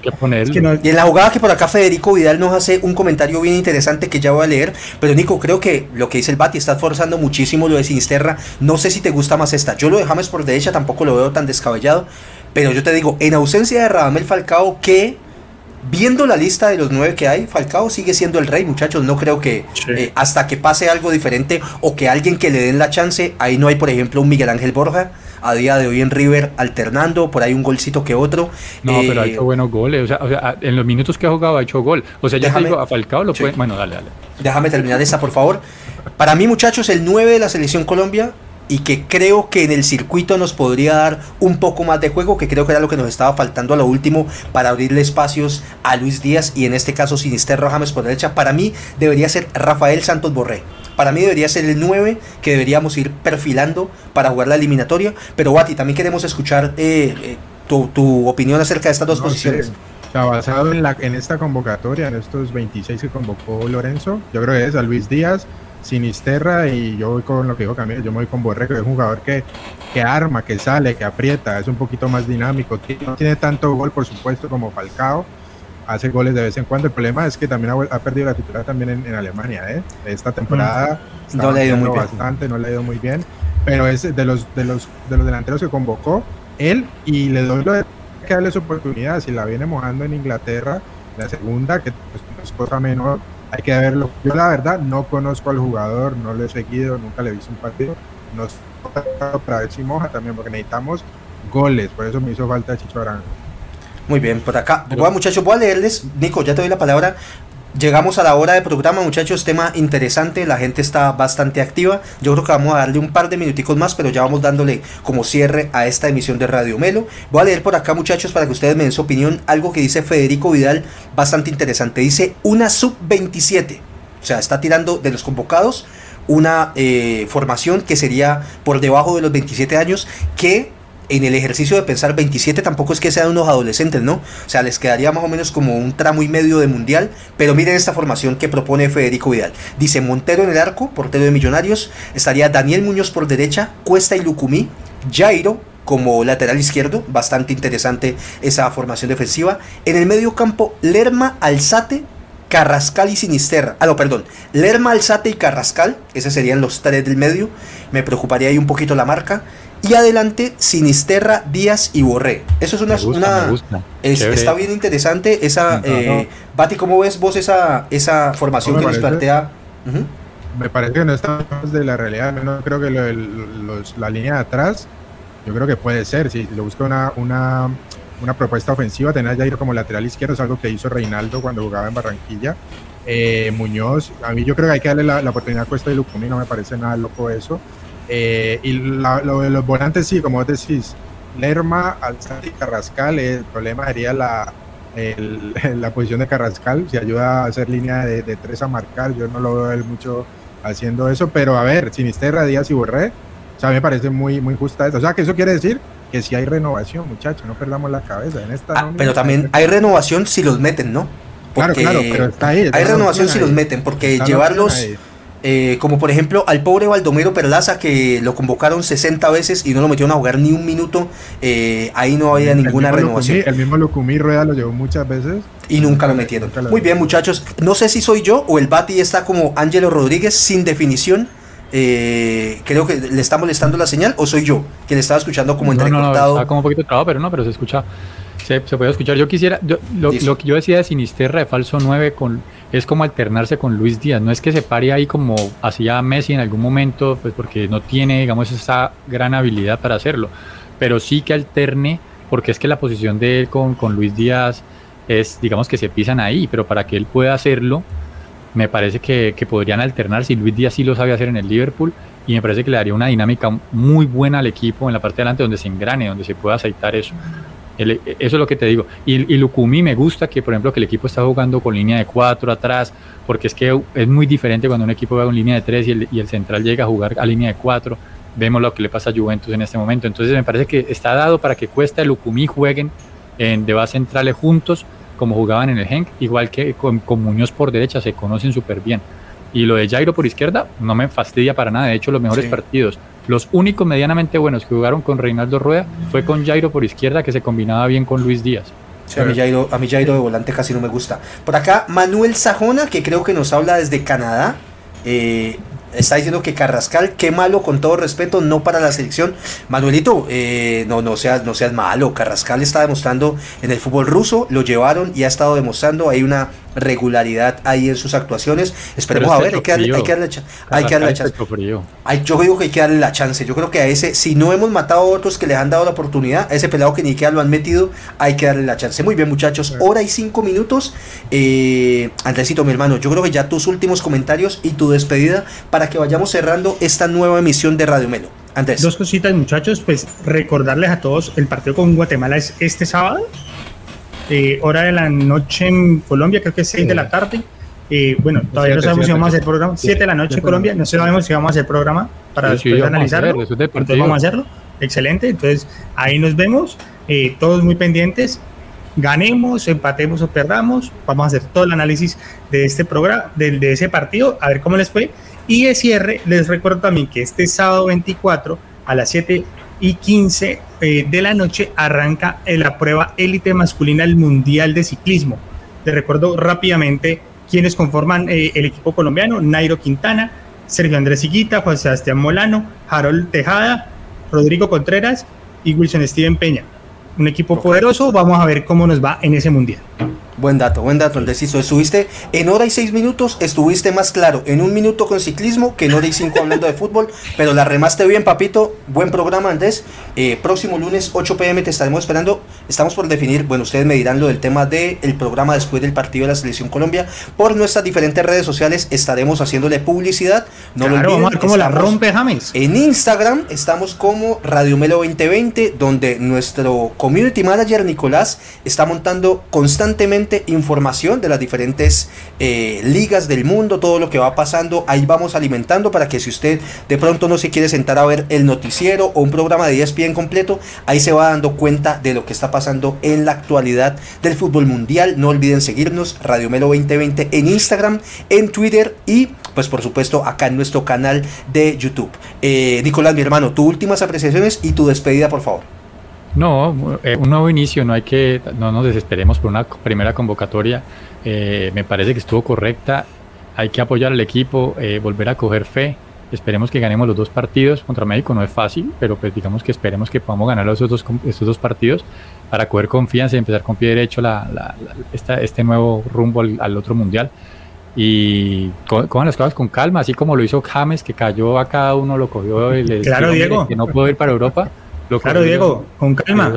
Speaker 1: Y en la jugada que por acá Federico Vidal nos hace un comentario bien interesante que ya voy a leer. Pero Nico, creo que lo que dice el Bati está forzando muchísimo lo de Sinisterra. No sé si te gusta más esta. Yo lo de James por derecha tampoco lo veo tan descabellado. Pero yo te digo, en ausencia de Radamel Falcao, que viendo la lista de los nueve que hay, Falcao sigue siendo el rey, muchachos. No creo que eh, hasta que pase algo diferente o que alguien que le den la chance, ahí no hay, por ejemplo, un Miguel Ángel Borja. A día de hoy en River alternando, por ahí un golcito que otro.
Speaker 2: No, pero ha eh, hecho buenos goles. O sea, en los minutos que ha jugado ha hecho gol. O sea, ya te digo, a Falcao lo puede. Bueno, dale, dale.
Speaker 1: Déjame terminar esta, por favor. Para mí, muchachos, el 9 de la selección Colombia y que creo que en el circuito nos podría dar un poco más de juego, que creo que era lo que nos estaba faltando a lo último para abrirle espacios a Luis Díaz y en este caso Sinisterro James por derecha. Para mí debería ser Rafael Santos Borré. Para mí debería ser el 9 que deberíamos ir perfilando para jugar la eliminatoria. Pero Wati, también queremos escuchar eh, eh, tu, opinión acerca de estas dos posiciones.
Speaker 4: basado en, la, en esta convocatoria, en estos 26 que convocó Lorenzo, yo creo que es a Luis Díaz, Sinisterra y yo voy con lo que dijo Camilo, yo me voy con Borre, que es un jugador que, que arma, que sale, que aprieta, es un poquito más dinámico, no tiene tanto gol por supuesto como Falcao, hace goles de vez en cuando, el problema es que también ha, perdido la titular también en, Alemania, ¿eh? esta temporada
Speaker 1: mm. no le ha ido muy
Speaker 4: bastante, no le ha ido muy bien, pero es de los, de los, de los delanteros que convocó él y le doy lo de que darle su oportunidad, si la viene mojando en Inglaterra, la segunda, que pues, es cosa menor, hay que verlo. Yo la verdad no conozco al jugador, no lo he seguido, nunca le he visto un partido. Nos para ver si moja también, porque necesitamos goles, por eso me hizo falta Chicho
Speaker 1: Muy bien, por acá. Bueno, muchachos, voy a leerles. Nico, ya te doy la palabra. Llegamos a la hora de programa, muchachos, tema interesante, la gente está bastante activa. Yo creo que vamos a darle un par de minuticos más, pero ya vamos dándole como cierre a esta emisión de Radio Melo. Voy a leer por acá, muchachos, para que ustedes me den su opinión, algo que dice Federico Vidal, bastante interesante. Dice una sub-27, o sea, está tirando de los convocados una eh, formación que sería por debajo de los 27 años, que en el ejercicio de pensar 27 tampoco es que sean unos adolescentes, ¿no? O sea, les quedaría más o menos como un tramo y medio de mundial, pero miren esta formación que propone Federico Vidal. Dice Montero en el arco, portero de Millonarios, estaría Daniel Muñoz por derecha, Cuesta y Lucumí, Jairo como lateral izquierdo, bastante interesante esa formación defensiva. En el medio campo, Lerma, Alzate, Carrascal y Sinisterra. Ah, no, perdón. Lerma, Alzate y Carrascal. Esos serían los tres del medio. Me preocuparía ahí un poquito la marca. Y adelante, Sinisterra, Díaz y Borré. Eso es una. una está bien interesante. Esa. Eh, Bati, ¿cómo ves vos esa, esa formación que nos plantea?
Speaker 4: Me parece que no está de la realidad. No creo que la línea de atrás. Yo creo que puede ser. Si le busca una, una, una propuesta ofensiva, tener a Jair como lateral izquierdo es algo que hizo Reinaldo cuando jugaba en Barranquilla. Eh, Muñoz, a mí yo creo que hay que darle la, oportunidad a Cuesta y Lucumi, no me parece nada loco eso. Eh, y lo de los volantes, sí, como vos decís, Lerma, Alzate y Carrascal, el problema sería la, la posición de Carrascal, si ayuda a hacer línea de, tres a marcar, yo no lo veo él mucho haciendo eso, pero a ver, Sinisterra, Díaz y Borré, o sea, me parece muy, muy justa eso. O sea, que eso quiere decir que si hay renovación, muchachos, no perdamos la cabeza. En esta
Speaker 1: ah, pero también hay renovación si los meten, ¿no?
Speaker 4: claro, claro, pero está ahí.
Speaker 1: Hay renovación si los meten, porque llevarlos eh, como por ejemplo al pobre Baldomero Perlaza que lo convocaron 60 veces y no lo metieron a jugar ni un minuto, eh, ahí no había ninguna renovación.
Speaker 4: el mismo Lucumí Rueda lo llevó muchas veces.
Speaker 1: Y nunca lo metieron. Muy bien muchachos, no sé si soy yo o el Bati está como Ángelo Rodríguez sin definición. Eh, creo que le está molestando la señal o soy yo quien estaba escuchando como entrecortado.
Speaker 2: No, está como un poquito trabado, pero no, pero se escucha. Se, puede escuchar. Yo quisiera, lo, lo, que yo decía de Sinisterra de falso 9 con es como alternarse con Luis Díaz. No es que se pare ahí como hacía Messi en algún momento, pues porque no tiene, digamos, esa gran habilidad para hacerlo. Pero sí que alterne, porque es que la posición de él con, con Luis Díaz es, digamos que se pisan ahí, pero para que él pueda hacerlo, me parece que, que podrían alternar si Luis Díaz sí lo sabe hacer en el Liverpool y me parece que le daría una dinámica muy buena al equipo en la parte de adelante donde se engrane, donde se pueda aceitar eso. Eso es lo que te digo. Y, y Lukumi me gusta que, por ejemplo, que el equipo está jugando con línea de cuatro atrás, porque es que es muy diferente cuando un equipo va con línea de tres y el, y el central llega a jugar a línea de cuatro. Vemos lo que le pasa a Juventus en este momento. Entonces me parece que está dado para que Cuesta y Lukumi jueguen en, de base centrales juntos, como jugaban en el Henk, igual que con, con Muñoz por derecha, se conocen súper bien. Y lo de Jairo por izquierda no me fastidia para nada. De hecho, los mejores partidos, los únicos medianamente buenos que jugaron con Reinaldo Rueda fue con Jairo por izquierda, que se combinaba bien con Luis Díaz.
Speaker 1: a, mí Jairo, de volante casi no me gusta. Por acá, Manuel Sajona, que creo que nos habla desde Canadá. Eh, está diciendo que Carrascal, qué malo, con todo respeto, no para la selección. Manuelito, eh, no, no, seas, no seas malo. Carrascal está demostrando en el fútbol ruso, lo llevaron y ha estado demostrando. Hay una regularidad ahí en sus actuaciones. Esperemos a ver, hay que darle, hay que darle, hay que darle la chance. Hay, yo digo que hay que darle la chance. Yo creo que a ese, si no hemos matado a otros que les han dado la oportunidad, a ese pelado que ni queda lo han metido, hay que darle la chance. Muy bien, muchachos, hora y cinco minutos. Eh, Andresito, mi hermano, yo creo que ya tus últimos comentarios y tu despedida para que vayamos cerrando esta nueva emisión de Radio Melo. Andrés.
Speaker 3: Dos cositas, muchachos, pues recordarles a todos, el partido con Guatemala es este sábado eh, hora de la noche en Colombia, creo que es 6 de la tarde. Eh, bueno, todavía no sabemos si vamos a hacer programa. 7 de la noche en Colombia, no sabemos si vamos a hacer programa para después analizarlo. entonces vamos a hacerlo. Excelente, entonces ahí nos vemos, eh, todos muy pendientes. Ganemos, empatemos o perdamos, vamos a hacer todo el análisis de este programa, de, de ese partido, a ver cómo les fue. Y de cierre, les recuerdo también que este sábado 24 a las 7 y 15 eh, de la noche arranca la prueba élite masculina del Mundial de Ciclismo. Te recuerdo rápidamente quienes conforman eh, el equipo colombiano, Nairo Quintana, Sergio Andrés Higuita, Juan Sebastián Molano, Harold Tejada, Rodrigo Contreras y Wilson Steven Peña. Un equipo poderoso, vamos a ver cómo nos va en ese mundial.
Speaker 1: Buen dato, buen dato, Andresito. Estuviste en hora y seis minutos, estuviste más claro en un minuto con ciclismo que en hora y cinco hablando de fútbol, pero la remaste bien, papito. Buen programa, Andrés. Eh, próximo lunes, 8 pm, te estaremos esperando. Estamos por definir, bueno, ustedes me dirán lo del tema del el programa después del partido de la Selección Colombia. Por nuestras diferentes redes sociales estaremos haciéndole publicidad. No
Speaker 3: lo olviden. ¿Cómo la rompe James?
Speaker 1: En Instagram estamos como Radio Melo 2020, donde nuestro community manager Nicolás está montando constantemente información de las diferentes eh, ligas del mundo, todo lo que va pasando, ahí vamos alimentando para que si usted de pronto no se quiere sentar a ver el noticiero o un programa de ESPN completo, ahí se va dando cuenta de lo que está pasando en la actualidad del fútbol mundial. No olviden seguirnos, Radio Melo 2020 en Instagram, en Twitter y pues por supuesto acá en nuestro canal de YouTube. Eh, Nicolás, mi hermano, tus últimas apreciaciones y tu despedida, por favor.
Speaker 2: No, eh, un nuevo inicio, no hay que, no nos desesperemos por una primera convocatoria. Eh, me parece que estuvo correcta. Hay que apoyar al equipo, eh, volver a coger fe. Esperemos que ganemos los dos partidos contra México. No es fácil, pero pues digamos que esperemos que podamos ganar los dos, estos dos partidos para coger confianza y empezar con pie derecho la, este nuevo rumbo al, otro mundial. Y cojan las cosas con calma, así como lo hizo James, que cayó a cada uno, lo cogió y le
Speaker 3: claro, Diego.
Speaker 2: que no pudo ir para Europa
Speaker 3: claro, Diego, con calma.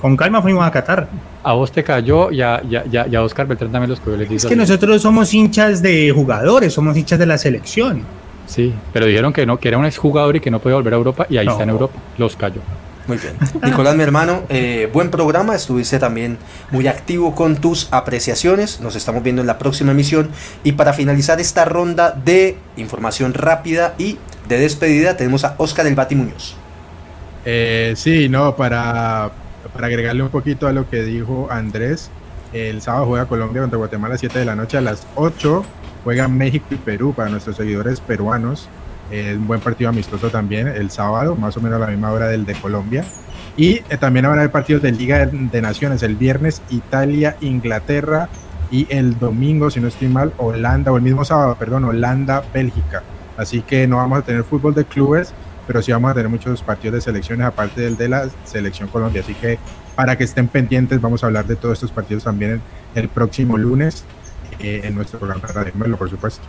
Speaker 3: con calma fuimos a Qatar.
Speaker 2: A vos te cayó y a, ya, ya, ya Oscar Beltrán también los cogió.
Speaker 3: es que nosotros somos hinchas de jugadores, somos hinchas de la selección.
Speaker 2: Sí, pero dijeron que no, que era un exjugador y que no podía volver a Europa y ahí está en Europa. Los cayó.
Speaker 1: Muy bien. Nicolás, mi hermano, eh, buen programa. Estuviste también muy activo con tus apreciaciones. Nos estamos viendo en la próxima emisión. Y para finalizar esta ronda de información rápida y de despedida, tenemos a Oscar El Bati Muñoz.
Speaker 4: Eh, sí, no, para, para agregarle un poquito a lo que dijo Andrés, el sábado juega Colombia contra Guatemala a 7 de la noche, a las 8 juegan México y Perú para nuestros seguidores peruanos. Es un buen partido amistoso también el sábado, más o menos a la misma hora del de Colombia. Y eh, también habrá partidos de Liga de Naciones, el viernes Italia, Inglaterra y el domingo, si no estoy mal, Holanda, o el mismo sábado, perdón, Holanda, Bélgica. Así que no vamos a tener fútbol de clubes, pero sí vamos a tener muchos partidos de selecciones aparte del de la selección Colombia. Así que para que estén pendientes, vamos a hablar de todos estos partidos también el, próximo lunes eh, en nuestro programa de por supuesto.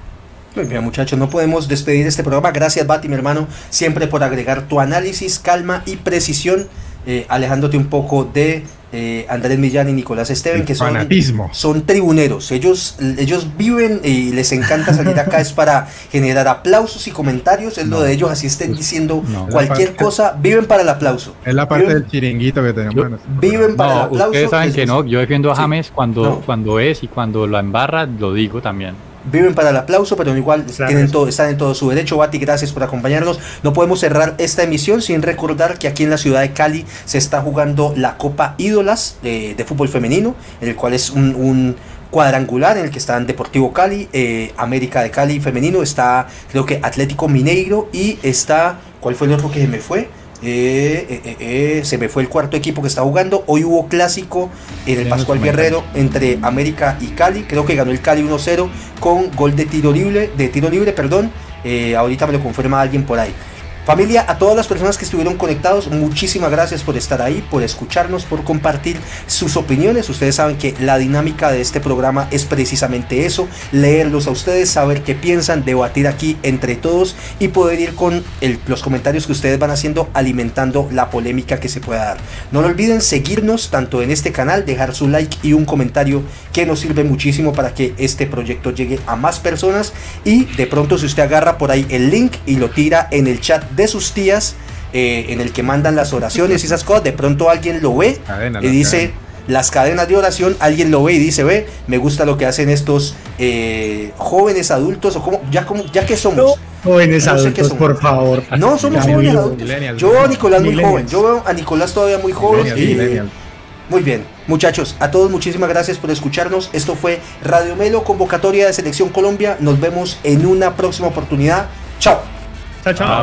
Speaker 1: Muy bien, muchachos, no podemos despedir este programa. Gracias, Bati, mi hermano, siempre por agregar tu análisis, calma y precisión eh, alejándote un poco de eh, Andrés Millán y Nicolás Esteban, que son, son tribuneros. Ellos, ellos viven y les encanta salir acá es para generar aplausos y comentarios. Es lo de ellos, así estén diciendo
Speaker 3: No.
Speaker 1: cualquier cosa, viven para el aplauso.
Speaker 4: Es la parte
Speaker 1: Viven-
Speaker 4: del chiringuito que tenemos.
Speaker 2: Yo-
Speaker 4: en nuestro
Speaker 1: viven para el aplauso.
Speaker 2: ustedes saben
Speaker 1: es-
Speaker 2: que no, yo defiendo a
Speaker 1: Sí.
Speaker 2: James cuando,
Speaker 1: No.
Speaker 2: cuando es y cuando la embarra, lo digo también.
Speaker 1: Viven para el aplauso, pero igual
Speaker 3: Claro,
Speaker 1: tienen
Speaker 3: eso.
Speaker 1: todo, están en todo su derecho. Bati, gracias por acompañarnos. No podemos cerrar esta emisión sin recordar que aquí en la ciudad de Cali se está jugando la Copa Ídolas eh, de fútbol femenino, en el cual es un, un cuadrangular en el que están Deportivo Cali, eh, América de Cali femenino, está creo que Atlético Mineiro y está, ¿cuál fue el otro que se me fue? Eh, eh, eh, eh, se me fue el cuarto equipo que está jugando. Hoy hubo clásico en el Pascual Guerrero entre América y Cali. Creo que ganó el Cali 1-0 con gol de tiro libre, de tiro libre, perdón. Eh, ahorita me lo confirma alguien por ahí. Familia, a todas las personas que estuvieron conectados, muchísimas gracias por estar ahí, por escucharnos, por compartir sus opiniones. Ustedes saben que la dinámica de este programa es precisamente eso, leerlos a ustedes, saber qué piensan, debatir aquí entre todos y poder ir con los comentarios que ustedes van haciendo alimentando la polémica que se pueda dar. No lo olviden seguirnos tanto en este canal, dejar su like y un comentario que nos sirve muchísimo para que este proyecto llegue a más personas y de pronto si usted agarra por ahí el link y lo tira en el chat de sus tías eh, en el que mandan las oraciones y esas cosas, de pronto alguien lo ve
Speaker 4: Cadena,
Speaker 1: y dice
Speaker 4: cadenas.
Speaker 1: las cadenas de oración, alguien lo ve y dice, ve, me gusta lo que hacen estos eh, jóvenes adultos o como, ya como, ya que somos.
Speaker 3: Jóvenes
Speaker 1: No
Speaker 3: adultos,
Speaker 1: son.
Speaker 3: por favor.
Speaker 1: No, somos
Speaker 3: Ya,
Speaker 1: jóvenes adultos. Yo veo a Nicolás muy joven, yo veo a Nicolás todavía muy joven. Y-. Muy bien, muchachos, a todos muchísimas gracias por escucharnos. Esto fue Radio Melo, convocatoria de Selección Colombia. Nos vemos en una próxima oportunidad. Chao.
Speaker 3: Chao, chao.